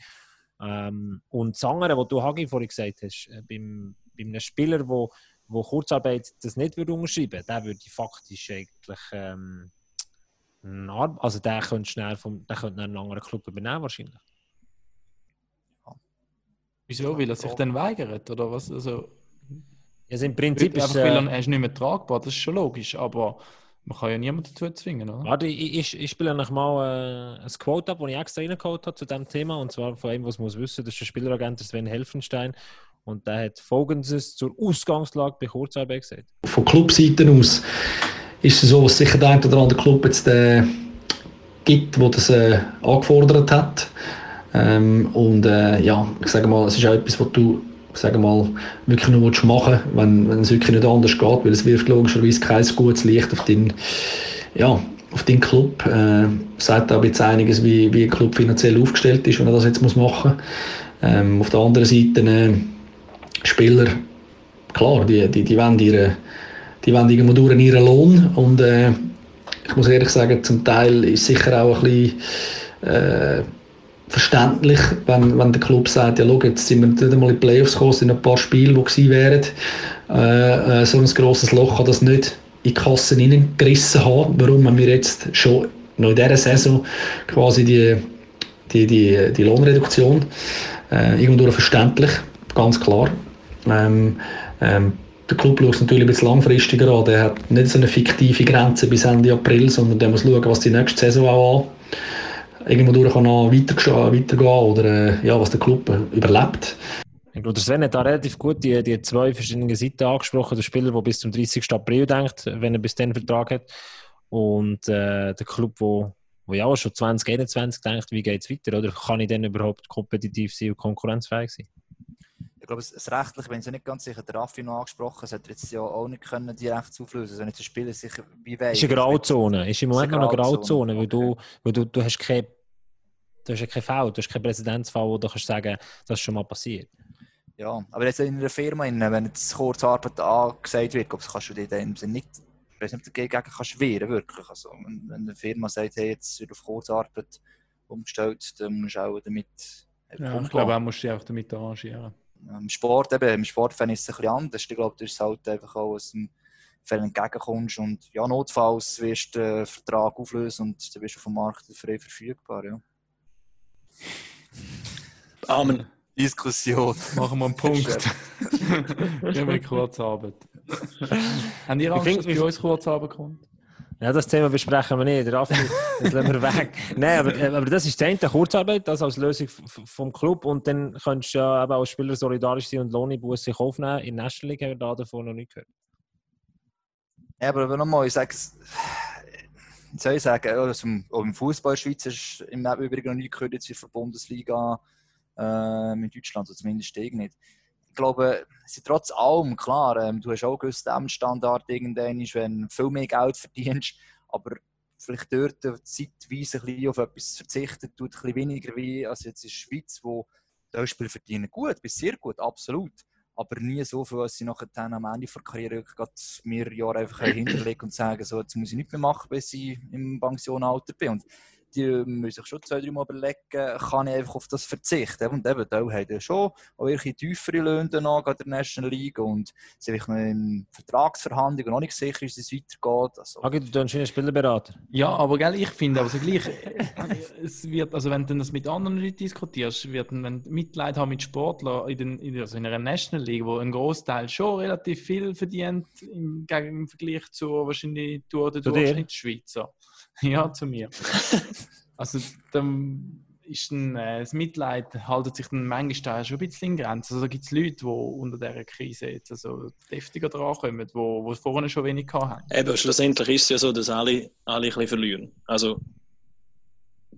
Ähm, und das andere, was du, Hagi, vorhin gesagt hast, äh, beim, bei einem Spieler, wo, wo Kurzarbeit das nicht würde unterschreiben der würde faktisch eigentlich ähm, also der könnte schnell vom, der könnte einen anderen Club übernehmen wahrscheinlich. Wieso? Weil er sich dann weigert? Oder was? Also, Also im Prinzip ist einfach, es, weil äh, er, er ist nicht mehr tragbar, das ist schon logisch. Aber man kann ja niemanden dazu zwingen, oder? Warte, ich, ich, ich spiele noch mal äh, ein Quote ab, das ich extra reingeholt habe zu diesem Thema. Und zwar von einem, was muss wissen, das ist der Spieleragent Sven Helfenstein. Und der hat Folgendes zur Ausgangslage bei Kurzarbeit gesagt. von Clubseite aus ist es so, dass es sicher der ein oder andere Club jetzt äh, gibt, der das äh, angefordert hat. Ähm, und äh, ja, ich sage mal, es ist auch etwas, was du ich sage mal, wirklich nur willst machen wenn, wenn es wirklich nicht anders geht, weil es wirft logischerweise kein gutes Licht auf deinen, ja, auf deinen Club. Äh, sagt auch jetzt einiges, wie, wie der Club finanziell aufgestellt ist, wenn er das jetzt muss machen muss. Ähm, auf der anderen Seite äh, Spieler, klar, die, die, die wollen ihre, die wollen irgendwo durch ihren Lohn und äh, ich muss ehrlich sagen, zum Teil ist sicher auch ein bisschen äh, verständlich, wenn, wenn der Club sagt, ja, schau, jetzt sind wir nicht einmal in die Playoffs gekommen, sind ein paar Spiele, die gewesen wären. Äh, äh, so ein grosses Loch kann das nicht in die Kassen hineingerissen haben. Warum wir jetzt schon noch in dieser Saison quasi die, die, die, die Lohnreduktion äh, irgendwo verständlich, ganz klar. Ähm, ähm, der Club schaut es natürlich ein bisschen langfristiger an. Der hat nicht so eine fiktive Grenze bis Ende April, sondern der muss schauen, was die nächste Saison auch an irgendwo durch kann noch weitergehen, weitergehen oder äh, ja, was der Club überlebt. Ich glaube, Sven hat da relativ gut die, die zwei verschiedenen Seiten angesprochen. Der Spieler, der bis zum 30. April denkt, wenn er bis dann Vertrag hat. Und äh, der Club, der wo ja auch schon 2021 denkt, wie geht es weiter? Oder kann ich denn überhaupt kompetitiv sein und konkurrenzfähig sein? Ich glaube, das Rechtliche, wenn ich nicht ganz sicher, der Raffi noch angesprochen, hat jetzt ja auch nicht können direkt auflösen. Also nicht der Spieler sich wie weit. Ist eine Grauzone. Ist im Moment noch eine Grauzone, weil, du, weil du, du hast keine du hast ja keinen Fall, du hast keinen Präzedenzfall, wo du kannst sagen, das ist schon mal passiert. Ja, aber jetzt in einer Firma, wenn jetzt Kurzarbeit angesagt wird, glaube kannst du dir in dem Sinne nicht, ich weiß nicht, dagegen kannst wehren, wirklich. Also, wenn, wenn eine Firma sagt, hey, jetzt wird auf Kurzarbeit umgestellt, dann musst du auch damit ja, ich glaube, auch musst du dich auch damit arrangieren. Im Sport, eben, im Sport ist es ein bisschen anders. Ich glaube, das ist halt einfach auch aus dem Fall entgegenkommst und ja, notfalls wirst du den Vertrag auflösen und dann bist du vom Markt frei verfügbar. Ja. Amen. Diskussion. Machen wir einen Punkt. wir haben Kurzarbeit. Haben ihr Angst, dass bei uns Kurzarbeit kommt? Ja, das Thema besprechen wir nicht. Raffi, das lassen wir weg. Nein, aber, äh, aber das ist die eine Kurzarbeit, das als Lösung vom Club. Und dann kannst du ja eben als Spieler solidarisch sein und Lohnniveaus sich aufnehmen. In der National League haben wir da davon noch nicht gehört. Ja, aber nochmal, ich sage es, soll ich sagen, also im Fußball Schweiz ist im Übrigen noch nie gehört jetzt für Bundesliga äh, mit Deutschland, also zumindest ich nicht. Ich glaube, sie trotz allem, klar, ähm, du hast auch gewusst, Standard irgendwann ist, wenn du viel mehr Geld verdienst, aber vielleicht dort zeitweise ein bisschen auf etwas verzichten, tut ein bisschen weniger wie als jetzt in der Schweiz, wo die Spieler verdienen gut, bis sehr gut, absolut. Aber nie so viel, dass sie nachher am Ende der Karriere mehrere Jahre einfach hinterlegen und sagen, so, jetzt muss ich nicht mehr machen, bis ich im Pensionalter bin. Und die müssen sich schon zwei, drei Mal überlegen, kann ich einfach auf das verzichten. Und eben, da haben ja schon auch welche tiefere Löhne an der National League und sie sind noch in Vertragsverhandlungen noch nicht sicher, wie es weitergeht. Also, okay, du tust einen Spielerberater. Ja, aber gell, ich finde aber so gleich, es wird, also wenn du das mit anderen Leuten diskutierst, wird wenn Mitleid haben mit Sportlern in, den, in, also in einer National League, wo ein Großteil schon relativ viel verdient im, im Vergleich zu wahrscheinlich du oder Durchschnittsschweizer. Ja, zu mir. Also dann ist ein, äh, das Mitleid haltet sich dann manchmal schon ein bisschen in Grenzen. Also da gibt es Leute, die unter dieser Krise jetzt also deftiger drankommen, die wo vorher schon wenig hatten. Eben, schlussendlich ist es ja so, dass alle, alle ein bisschen verlieren. Also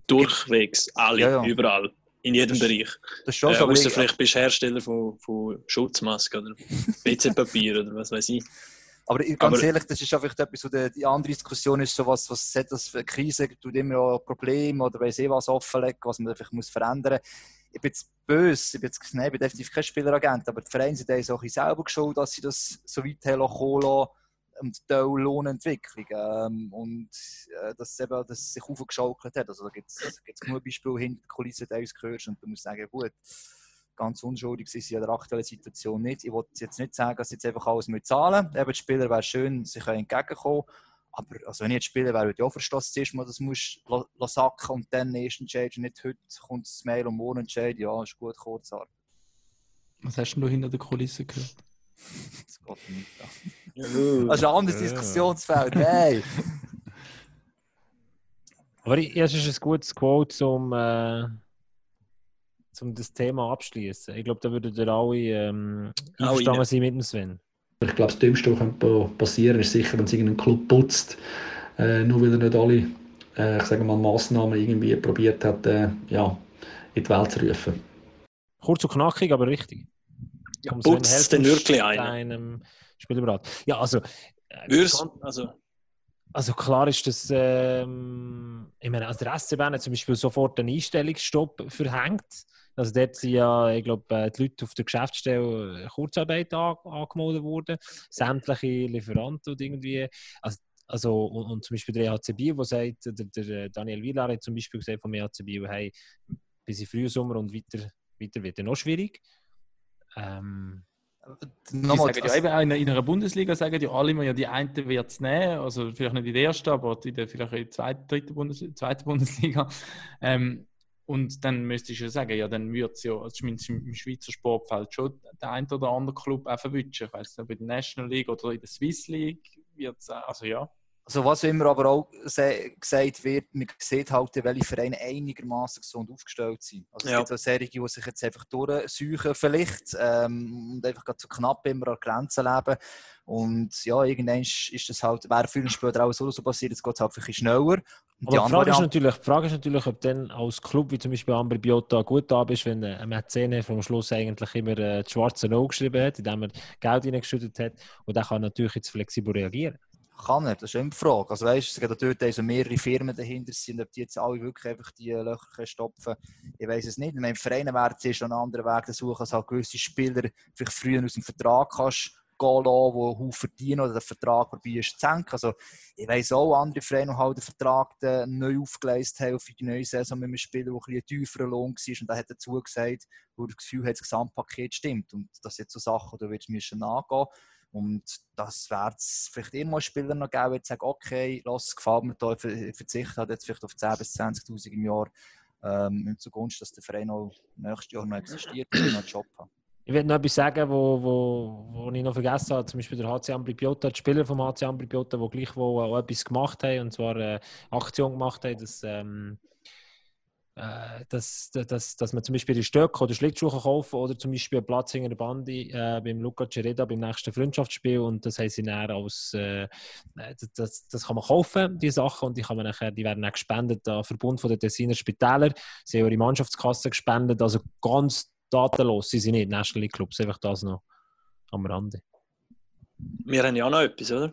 durchwegs, alle, ja, ja. überall, in jedem Bereich. Das ist schon äh, so, außer vielleicht bist du Hersteller von, von Schutzmasken oder WC-Papier oder was weiß ich. Aber ganz aber, ehrlich, das ist einfach etwas, wo die, andere Diskussion ist, so was, was hat das für eine Krise, tut immer auch Probleme oder weiss ich was offenlegen, was man einfach muss verändern muss. Ich bin jetzt böse, ich bin, jetzt, nein, ich bin definitiv kein Spieleragent, aber die Vereine sind auch ein selber geschaut, dass sie das so weit haben lassen und die Lohnentwicklung ähm, und äh, dass, eben, dass es sich aufgeschaukelt hat. Also da gibt es genug Beispiele hinter der Kulisse, die du hörst und du musst sagen, gut, ganz unschuldig sind sie in der aktuellen Situation nicht. Ich wollte jetzt nicht sagen, dass sie jetzt einfach alles mit zahlen. Eben, die Spieler wäre schön, sie können entgegenkommen. Aber also wenn ich jetzt Spieler wäre, würde ich auch verstehen, dass du das musst sacken und dann erst entscheiden. Nicht heute kommt das Mail und morgen entscheiden. Ja, ist gut, Kurzarbeit. Was hast du hinter der Kulisse gehört? das geht nicht. das ist ein anderes Diskussionsfeld. Hey! Aber es ist ein gutes Quote zum. Äh um das Thema abschließen. Ich glaube, da würden ihr alle ähm, einverstanden sein mit dem Sven. Ich glaube, das Dümmste, was passieren kann, ist sicher, wenn es irgendein Club putzt, äh, nur weil er nicht alle äh, ich sage mal, Massnahmen irgendwie probiert hat, äh, ja, in die Welt zu rufen. Kurz und knackig, aber richtig. Ja, putzt denn wirklich einen? Spielberat. Ja, also. Äh, Würst, also Also klar ist das, ähm, ich meine, also der SCB hat zum Beispiel sofort einen Einstellungsstopp verhängt. Also dort sind ja, ich glaube, äh, die Leute auf der Geschäftsstelle Kurzarbeit an, angemeldet worden. Sämtliche Lieferanten und irgendwie. Also, also und, und zum Beispiel der EHC Biel, der sagt, der, der Daniel Wieler hat zum Beispiel gesagt vom EHC Biel, hey, bis in Frühsommer und weiter, weiter wird es noch schwierig. Ähm, Die Nochmal, sagen ja eben, in, in einer Bundesliga sagen ja alle immer, ja, die eine wird es nehmen, also vielleicht nicht in der ersten, aber in der, vielleicht in der zweiten, dritten Bundes zweiten Bundesliga. Ähm, und dann müsstest du ja sagen, ja, dann würde es ja, also zumindest im Schweizer Sportfeld, schon der ein oder andere Club auch verwünschen. Ich weiß nicht, ob in der National League oder in der Swiss League wird es, also ja. Also was immer aber auch gesagt wird, man sieht halt, welche Vereine einigermaßen gesund aufgestellt sind. Also es Ja. gibt auch solche, die sich jetzt einfach durchsuchen vielleicht ähm, und einfach gerade so knapp immer an Grenzen leben. Und ja, irgendwann ist das halt, wäre früher oder später auch so, so passiert, jetzt geht es halt ein bisschen schneller. Und Aber die, Frage ist, natürlich, die Frage ist natürlich, ob dann als Club wie zum Beispiel Amber Biota gut da bist, wenn ein Mäzene vom Schluss eigentlich immer äh, das schwarze No geschrieben hat, indem er Geld reingeschüttet hat. Und der kann natürlich jetzt flexibel reagieren. Kann er, das ist die Frage. Also weißt, es gibt dort also mehrere Firmen dahinter sind, ob die jetzt alle wirklich einfach die Löcher können stopfen Ich weiß es nicht. Ich meine, Vereine werden zuerst noch einen anderen Weg suchen, dass halt gewisse Spieler vielleicht früher aus dem Vertrag kannst gehen lassen, die verdienen oder den Vertrag probierst zu senken. Also ich weiß auch andere Vereine, die halt den Vertrag neu aufgeleistet haben für die neue Saison mit einem Spieler, der ein bisschen tieferer Lohn war und der hat dazu gesagt, wo er das Gefühl hat, das Gesamtpaket stimmt. Und das sind so Sachen, da wirst du müssen nachgehen und das wird es vielleicht immer Spieler noch geben, die sagen, okay, lass, es gefällt mir da, ich verzichte halt jetzt vielleicht auf 10.000 bis 20'000 im Jahr, ähm, zugunsten, dass der Verein auch nächstes Jahr noch existiert und noch einen Job hat. Ich will noch etwas sagen, wo, wo, wo ich noch vergessen habe. Zum Beispiel der HC Ambri Piotta, die Spieler vom HC Ambri Piotta, die gleichwohl auch etwas gemacht haben, und zwar eine Aktion gemacht haben, dass, ähm, äh, dass, dass, dass man zum Beispiel die Stöcke oder Schlittschuhe kaufen oder zum Beispiel einen Platz in der Bandi äh, beim Luca Cereda beim nächsten Freundschaftsspiel und das haben sie dann als, äh, das, das, kann man kaufen, die Sachen, und die, kann man nachher, die werden dann gespendet an den Verbund der Tessiner Spitäler. Sie haben ihre Mannschaftskasse gespendet, also ganz datenlos sind sie nicht, National League Clubs, einfach das noch am Rande. Wir haben ja auch noch etwas, oder?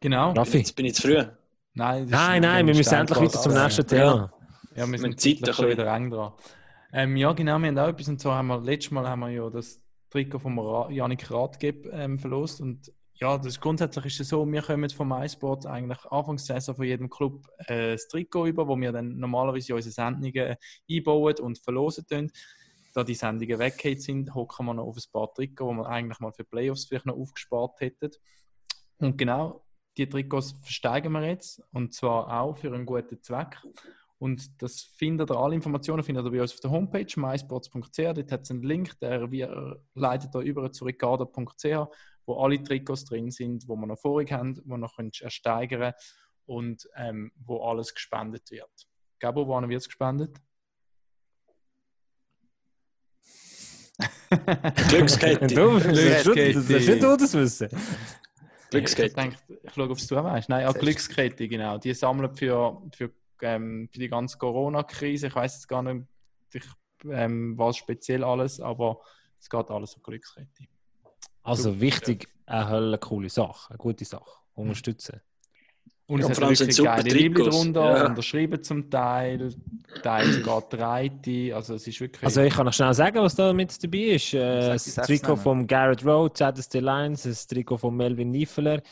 Genau. Raffi? Jetzt bin ich zu früh. Nein, Nein, nein, wir müssen endlich weiter zum nächsten ja. Thema. Ja, wir Mit sind Zeit schon bisschen. wieder eng dran. Ähm, ja, genau, wir haben auch etwas. Und zwar haben wir, letztes Mal haben wir ja das Trikot von Janik Rathgeb ähm, verlost. Und ja, das, grundsätzlich ist es so, wir kommen vom MySports eigentlich Anfangssaison von jedem Club äh, das Trikot über, wo wir dann normalerweise unsere Sendungen einbauen und verlosen tun. Da die Sendungen weggeht sind, hocken wir noch auf ein paar Trikots, die wir eigentlich mal für Playoffs vielleicht noch aufgespart hätten. Und genau die Trikots versteigen wir jetzt und zwar auch für einen guten Zweck. Und das findet ihr, alle Informationen findet ihr bei uns auf der Homepage mysports.ch. Dort hat es einen Link, der leitet da über zu ricardo.ch, wo alle Trikots drin sind, wo wir noch vorig haben, wo wir noch ersteigern und ähm, wo alles gespendet wird. Gabo, wann wird es gespendet? Glückskette. Du, das ist Glückskette. das ist nicht du das wissen. Ich Glückskette. denke, ich schaue, ob es du weißt. Nein, auch Glückskette, genau. Die sammeln für, für, ähm, für die ganze Corona-Krise. Ich weiß jetzt gar nicht, ich, ähm, was speziell alles, aber es geht alles um Glückskette. Also wichtig, eine Hölle coole Sache, eine gute Sache. Unterstützen. Und Ja, es und hat wirklich super geile Liebling Trikots. drunter, Ja. unterschrieben zum Teil, Teil sogar Breite. Also es ist wirklich... Also ich kann noch schnell sagen, was da mit dabei ist. Äh, das Trikot von Garrett Rowe, ZSD Lions, das Trikot von Melvin Niefeler,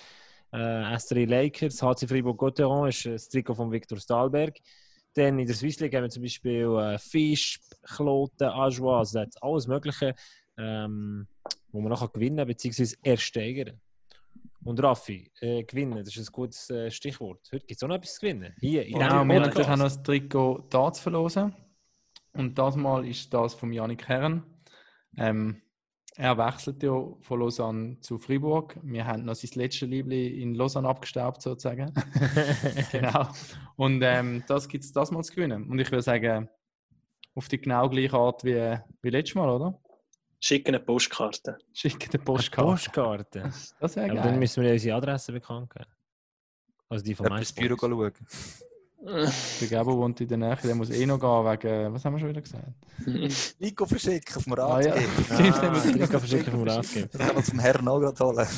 äh, S3 Lakers, HC Fribourg-Gotteron ist das Trikot von Victor Stahlberg. Dann in der Swiss League haben wir zum Beispiel äh, Fisch, Kloten, Ajoie, also das alles Mögliche, ähm, wo man nachher gewinnen bzw. ersteigern. Und Raffi, äh, gewinnen, das ist ein gutes äh, Stichwort. Heute gibt es auch noch etwas zu gewinnen. Hier, in Genau, wir haben noch das Trikot da zu verlosen. Und das Mal ist das von Janik Herren. Ähm, er wechselt ja von Lausanne zu Fribourg. Wir haben noch sein letztes Liebling in Lausanne abgestaubt, sozusagen. genau. Und ähm, das gibt es das Mal zu gewinnen. Und ich würde sagen, auf die genau gleiche Art wie, wie letztes Mal, oder? Schicken eine Postkarte. Schicken eine Postkarte. Postkarte. Das wäre Aber dann geil. müssen wir unsere Adresse bekannt geben. Also die von ins Büro schauen. Der Gabo wohnt in der Nähe, der muss eh noch gehen wegen, was haben wir schon wieder gesagt? Nico verschicken auf dem Ah, ja. Ah, Trikot verschicken vom Ratgeber. Das kann man zum Herrn auch gerade holen.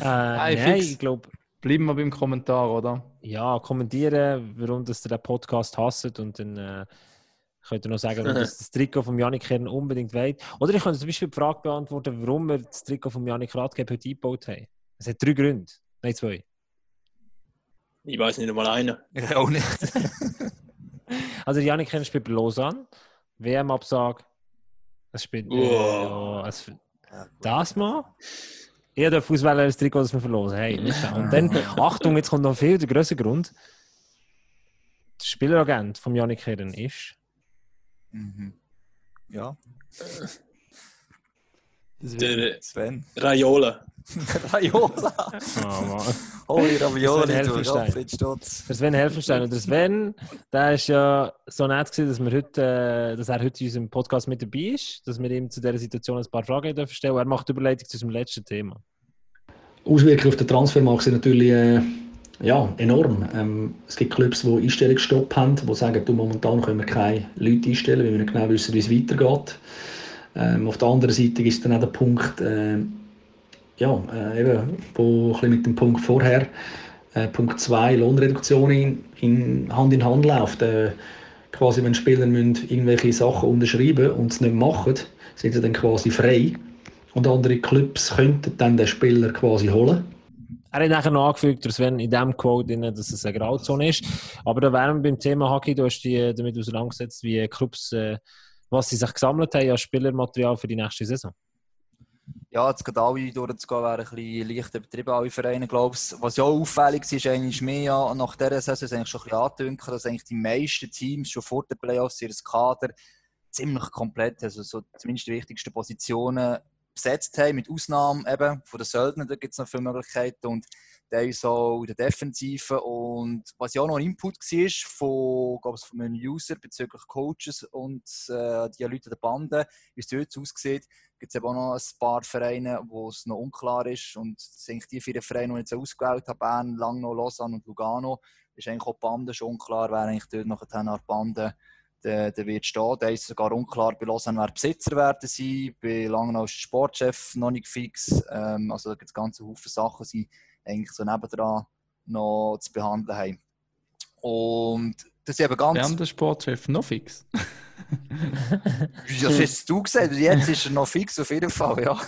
Äh, nein, fix. ich glaube, bleiben wir beim Kommentar, oder? Ja, kommentieren, warum das ihr den Podcast hasst und dann äh, könnt ihr noch sagen, warum das, das Trikot von Janik Kern unbedingt wollt. Oder ich könnte zum Beispiel die Frage beantworten, warum wir das Trikot von Janik Radgeb heute eingebaut haben. Es hat drei Gründe. Nein, zwei. Ich weiß nicht einmal einen. Ich auch nicht. Also Janik Kern spielt bei Lausanne, WM-Absage. Es spielt... Äh, Wow. ja, es, das mal. Ich darf auswählen, das Trikot, das wir verlosen. Hey. Und dann, Achtung, jetzt kommt noch viel der größere Grund. Der Spieleragent von Janik Kern ist... Mhm. Ja, Das wird- Der Sven. Raiola. Raiola. Oh, Mann. Holy Sven Ravioli, du Helfenstein. Gottfried Stutz. Der Sven Helfenstein. Und der Sven, der ist ja so nett gewesen, dass, wir heute, äh, dass er heute in unserem Podcast mit dabei ist, dass wir ihm zu dieser Situation ein paar Fragen dürfen stellen. Er macht Überleitung zu unserem letzten Thema. Auswirkungen auf den Transfermarkt sind natürlich äh, ja, enorm. Ähm, es gibt Clubs, die Einstellungsstopp haben, die sagen, du, momentan können wir keine Leute einstellen, weil wir nicht genau wissen, wie es weitergeht. Ähm, auf der anderen Seite ist dann auch der Punkt, äh, ja, äh, eben, wo ein mit dem Punkt vorher, äh, Punkt 2, Lohnreduktion in, in Hand in Hand läuft. Äh, quasi, wenn Spieler müssen irgendwelche Sachen unterschreiben und es nicht machen, sind sie dann quasi frei. Und andere Clubs könnten dann den Spieler quasi holen. Er hat nachher noch angefügt, der Sven, in diesem Quote, drin, dass es eine Grauzone ist. Aber da wären wir beim Thema Hockey, du hast dich damit auseinandergesetzt, wie Clubs, äh, was sie sich gesammelt haben als Spielermaterial für die nächste Saison. Ja, jetzt gerade alle durchzugehen, wäre ein bisschen leicht übertrieben, alle Vereine, glaube ich. Was ja auch auffällig ist, eigentlich mehr nach dieser Saison ist eigentlich schon ein bisschen angedünkt, dass eigentlich die meisten Teams schon vor den Playoffs ihr Kader ziemlich komplett, also so zumindest die wichtigsten Positionen besetzt haben, mit Ausnahme eben von den Söldnern, da gibt es noch viele Möglichkeiten und der so in der Defensive und was ja auch noch ein Input war von, glaube ich, von einem User bezüglich Coaches und äh, die Leute der Bande, wie es dort aussieht, gibt es eben auch noch ein paar Vereine, wo es noch unklar ist. Und sind die vier Vereine, die ich jetzt ausgewählt habe, Bern, Langnau, Lausanne und Lugano, ist eigentlich auch die Bande schon unklar, wer eigentlich dort nach der Bande der, der wird stehen. Da ist sogar unklar, bei Lausanne wer Besitzer werden sein, bei Langnau ist der Sportchef noch nicht fix. Ähm, also da gibt es ganze Haufen Sachen, die eigentlich so nebendran noch zu behandeln haben. Und das ist eben ganz... Während der Sportchef noch fix. Ja, das hast du gesagt. Jetzt ist er noch fix, auf jeden Fall. Ja.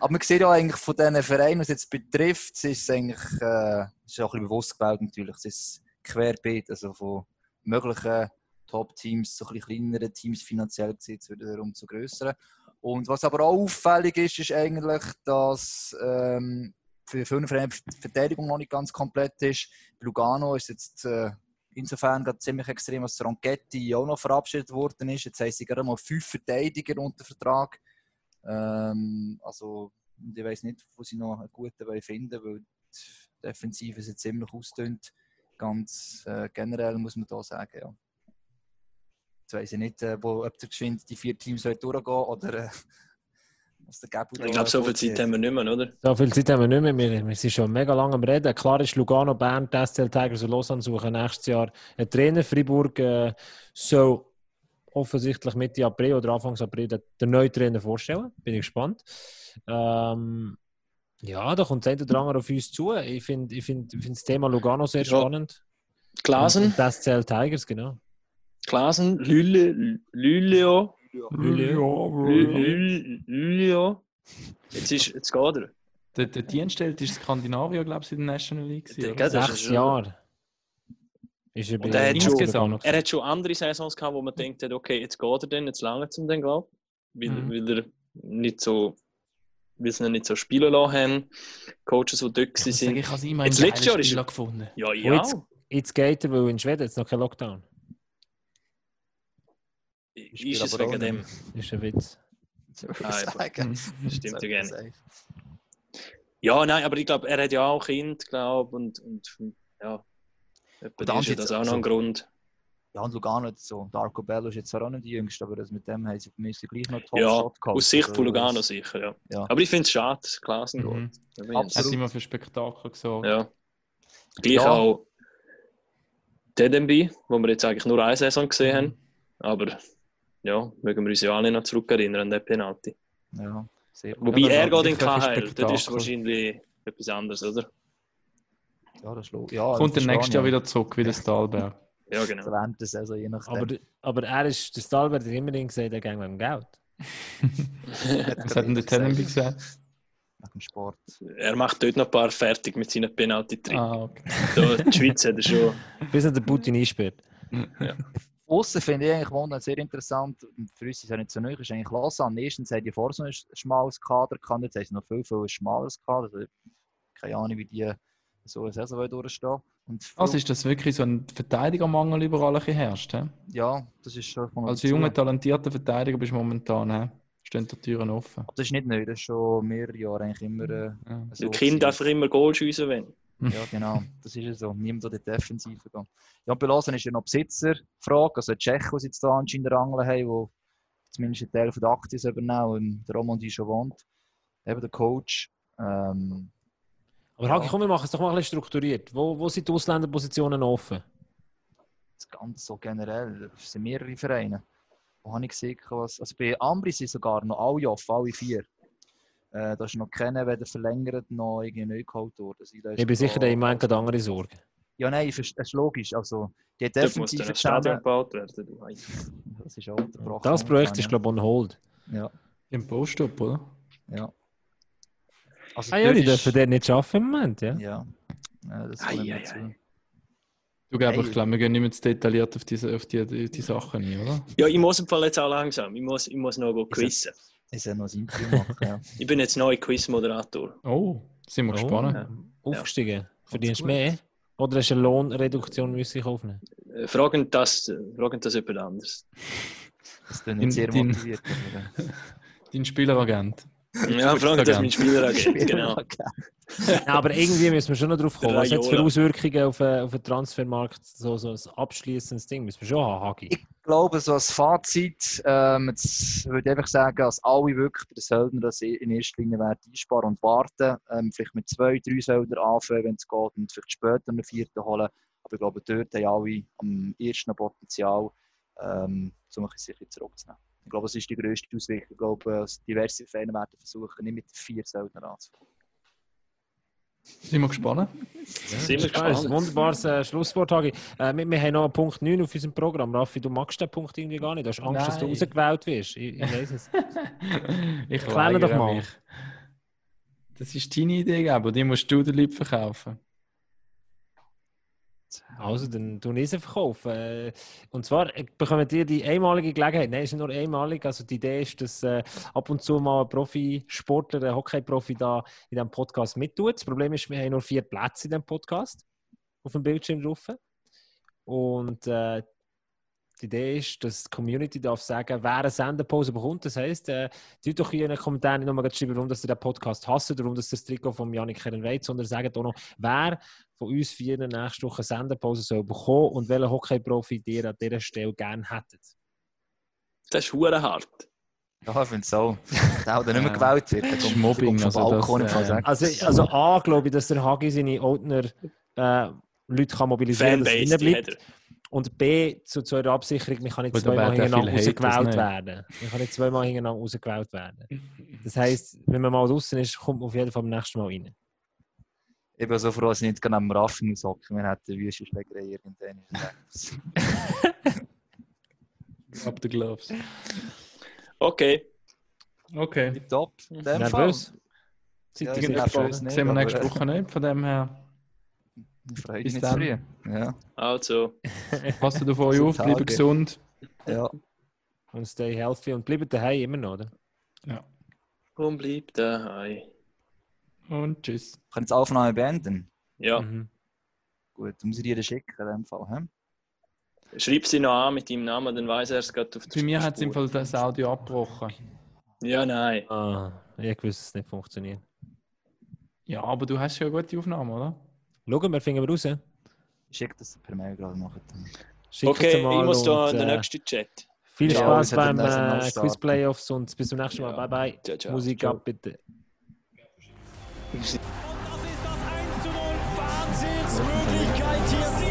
Aber man sieht ja eigentlich von diesen Vereinen, was es jetzt betrifft, es ist eigentlich äh, ist auch ein bisschen bewusst gewählt natürlich. Es ist querbeet, also von möglichen Top-Teams zu ein kleineren Teams finanziell zu wiederum zu grösseren. Und was aber auch auffällig ist, ist eigentlich, dass ähm, für viele Vereine die Verteidigung noch nicht ganz komplett ist. Lugano ist jetzt äh, insofern gerade ziemlich extrem, dass Ronchetti auch noch verabschiedet worden ist. Jetzt haben sie gerade mal fünf Verteidiger unter Vertrag. Ähm, also ich weiß nicht, wo sie noch einen guten finden weil die Defensive sind ziemlich ausdünnt. Ganz äh, generell muss man da sagen, ja. Jetzt weiß ich nicht, äh, wo, ob der geschwind die vier Teams durchgehen oder äh, der Ich glaube, so viel Zeit haben wir nicht mehr, oder? So viel Zeit haben wir nicht mehr. Wir, wir sind schon mega lange am Reden. Klar ist Lugano, Bern, die STL Tigers und Lausanne suchen nächstes Jahr einen Trainer. Freiburg äh, soll offensichtlich Mitte April oder Anfang April den, den neuen Trainer vorstellen. Bin ich gespannt. Ähm, ja, da kommt das oder andere auf uns zu. Ich finde ich find, ich find das Thema Lugano sehr Ja. spannend. Glasen, die STL Tigers, genau. Glasen, Lülle, Lüleo, Lüleo. Lü- Lüleo. Jetzt, ist, jetzt geht er. Der, der Dienststelle ist Skandinavier, glaube ich, in der National League. ist Sechs Jahre. Ist er bei Und er hat schon- Er hat schon andere Saisons gehabt, wo man denkt, okay, jetzt geht er dann, jetzt lange zum den glaube weil, Mhm. weil er nicht so, weil sie ihn nicht so spielen lassen haben. Coaches, die dort Ich muss sagen, sind. ich habe es immer Jetzt letztes Jahr ist er- gefunden. Ja, jetzt- ja. Jetzt geht er, weil in Schweden jetzt noch kein Lockdown. Ist es wegen dem? Das ist ein Witz. Ah, sagen. Stimmt ja gerne. Ja, nein, aber ich glaube, er hat ja auch Kind, glaube und, und ja. Dann ist ja das auch noch so- ein Grund. Ja, und Lugano hat so. Darko Bello ist jetzt zwar auch nicht die Jüngste, aber das mit dem haben sie müssen gleich noch Top Ja, Shot gehabt. Aus Sicht von Also, Lugano das- sicher, ja. Ja. Aber ich finde es schade, dass Klassen Mhm. ich Absolut. Hat immer für Spektakel gesorgt. Ja. Gleich Ja. auch Dedemby, wo wir jetzt eigentlich nur eine Saison gesehen haben. Mhm. Aber ja, mögen wir uns ja alle noch zurückerinnern an den Penalty. Ja, sehr Wobei das er geht in KHL, das ist wahrscheinlich etwas anderes, oder? Ja, das schlau. Ja, Kommt das dann nächstes Jahr wieder zurück, wie der Stahlberg. Ja, Also genau. der Saison, je nachdem. Aber, aber er ist, der Stalbert hat immerhin gesagt, er geht mit dem Geld. Was hat denn der Tenenby gesagt? Nach dem Sport. Er macht dort noch ein paar fertig mit seinen penalty Ah, okay. Da, die Schweiz hat er schon. Bis er den Putin einsperrt. Aussen finde ich eigentlich Wohnen sehr interessant. Für uns ist es ja nicht so neu, ist eigentlich Lausanne. Erstens haben die vor so ein schmales Kader gehabt, jetzt haben sie noch viel, viel schmaleres Kader. Also, keine Ahnung, wie die so eine Saison durchstehen Und Also ist das wirklich so ein Verteidigermangel überall ein herrscht? He? ja, das ist schon Als junger, talentierter Verteidiger bist du momentan, he? stehen die Türen offen. Aber Das ist nicht neu, das ist schon mehrere Jahre eigentlich immer äh, Ja. so. Gewesen. einfach immer Goal schiessen wollen. Ja, genau. Das ist ja so. Niemand in die Defensive gehen. Ja, und bei Lausanne ist ja noch Besitzerfrage. Also die Tschechen, die jetzt da anscheinend rangeln haben, die zumindest einen Teil von der Aktien übernehmen, und der Romandie schon wohnt. Eben der Coach. Ähm, Aber Hagi, komm, wir machen es doch mal ein bisschen strukturiert. Wo, wo sind die Ausländerpositionen offen? das Ganze so generell. Es sind mehrere Vereine. Wo habe ich gesehen, was. Also bei Ambri sind sogar noch alle offen, alle vier. Äh, da ist noch keiner weder verlängert noch irgendwie neu geholt worden. Also, da ist Ich bin sicher, da- der Iman hat andere Sorgen. Ja, nein, es ist logisch. Also, die muss Defensive ein Stadion zusammen. gebaut werden. du. Das ist auch unterbrochen. Das Projekt ist, glaube ich, on hold. Ja, Im Post-up, oder? ja. Also, Ah ja, die ist- dürfen dort nicht arbeiten im Moment, ja. Ja. ja das Ei, ei, ei. Du glaubst, Hey. ich glaube, wir gehen nicht mehr zu detailliert auf diese, auf die, die, die Sachen ein, oder? Ja, ich muss im Fall jetzt auch langsam. Ich muss, ich muss noch go quizzen. Ich soll noch ein Interview machen, ja. Ich bin jetzt neuer Quizmoderator. Oh, sind wir gespannt. Ja. Aufgestiegen. Verdienst du mehr? Oder hast du eine Lohnreduktion müssen ich aufnehmen? Äh, Fragen das, fragen das jemand anderes. Das bin In- ich sehr din- motiviert. äh, Dein Spieleragent. Ja, fragen das mein Spieleragent. Genau. Ja, aber irgendwie müssen wir schon noch drauf kommen. Was hat es für. Auswirkungen auf, äh, auf den Transfermarkt? So, so ein abschließendes Ding müssen wir schon haben, Hagi. Ich glaube, so als Fazit, ähm, jetzt würde ich einfach sagen, dass alle wirklich bei den Söldner das in erster Linie werden einsparen und warten. Ähm, vielleicht mit zwei, drei Söldner anfangen, wenn es geht, und vielleicht später einen vierten holen. Aber ich glaube, dort haben alle am ersten Potenzial, ähm, um ein bisschen sicher zurückzunehmen. Ich glaube, das ist die grösste Auswirkung. Ich glaube, dass diverse Vereine werden versuchen, nicht mit vier Söldner anzufangen. Sind wir gespannt? Sind wir Das ist ein gespannt. wunderbares äh, Schlusswort, Hagi. Äh, wir, wir haben noch einen Punkt 9 auf unserem Programm. Raffi, du magst den Punkt irgendwie gar nicht. Du hast Angst, dass du Nein. rausgewählt wirst. Ich, ich weiß es. ich Erklär doch mal. mich. Das ist deine Idee, aber die musst du den Leuten verkaufen. Also, dann tun ich sie verkaufen. Äh, Und zwar äh, bekommt ihr die einmalige Gelegenheit. Nein, es ist nur einmalig. Also, die Idee ist, dass äh, ab und zu mal ein Profisportler, ein Hockey-Profi da in diesem Podcast mittut. Das Problem ist, wir haben nur vier Plätze in diesem Podcast auf dem Bildschirm drauf. Und äh, die Idee ist, dass die Community darf sagen, wer eine Sendepause bekommt. Das heisst, äh, tut doch hier in den Kommentaren nicht nur schreiben, warum dass ihr den Podcast hasst oder warum dass ihr das Trikot von Janik Kern wollt, sondern sagt auch noch, wer von uns vier nächste Woche eine Sendepause soll bekommen und welchen Hockey-Profi ihr an dieser Stelle gerne hättet. Das ist hure hart. Ja, ich finde es auch. Der auch der nicht mehr Ja. gewählt wird. Der Das ist kommt- Mobbing, kommt vom also Balkon das, äh. Also, also A, glaube ich, dass der Hagi seine Oldner äh, Leute kann mobilisieren kann, dass er bleibt. Und B, zu, zu eurer Absicherung, man kann nicht zweimal hintereinander rausgewählt werden. Man kann nicht zweimal hintereinander rausgewählt werden. Das heisst, wenn man mal draußen ist, kommt man auf jeden Fall beim nächsten Mal rein. Ich bin so froh, dass ich nicht gerade am Raffen muss hocken. Wir hätten eine wüste Schlägerei irgendwann. Ab der Gloves. Okay. Okay. Top. In dem Nervös? Fall. Seid Ja, ihr ich bin gespannt? nervös. nicht, Sehen wir nächste Woche nicht, von dem her. Ich freue mich nicht dann. früh. Ja. Also, Passt auf euch auf, Tage. bleibt gesund. ja. Und stay healthy und bleibt daheim immer noch, oder? Ja. komm, bleib daheim. Und tschüss. Jetzt die Aufnahme beenden. Ja, Mhm. Gut, dann muss ich dir das schicken in dem Fall. He? schreib sie noch an mit deinem Namen, dann weiß er es gerade auf der Bei mir hat es im. Fall das Audio abgebrochen. Ja, nein. Ah, ich wusste, dass es nicht funktioniert. Ja, aber du hast ja eine gute Aufnahme, oder? Schauen wir, finden wir raus. Ich schicke das per Mail gerade nachher. Schickt Okay, es mal ich muss da und, in den äh, nächsten Chat. Viel Ja, Spaß beim äh. Quiz Playoffs und bis zum nächsten Mal. Ja. Bye bye. Ciao, ciao. Musik Ciao. ab, bitte. Das ist das 1 zu 0. Wahnsinnsmöglichkeit hier.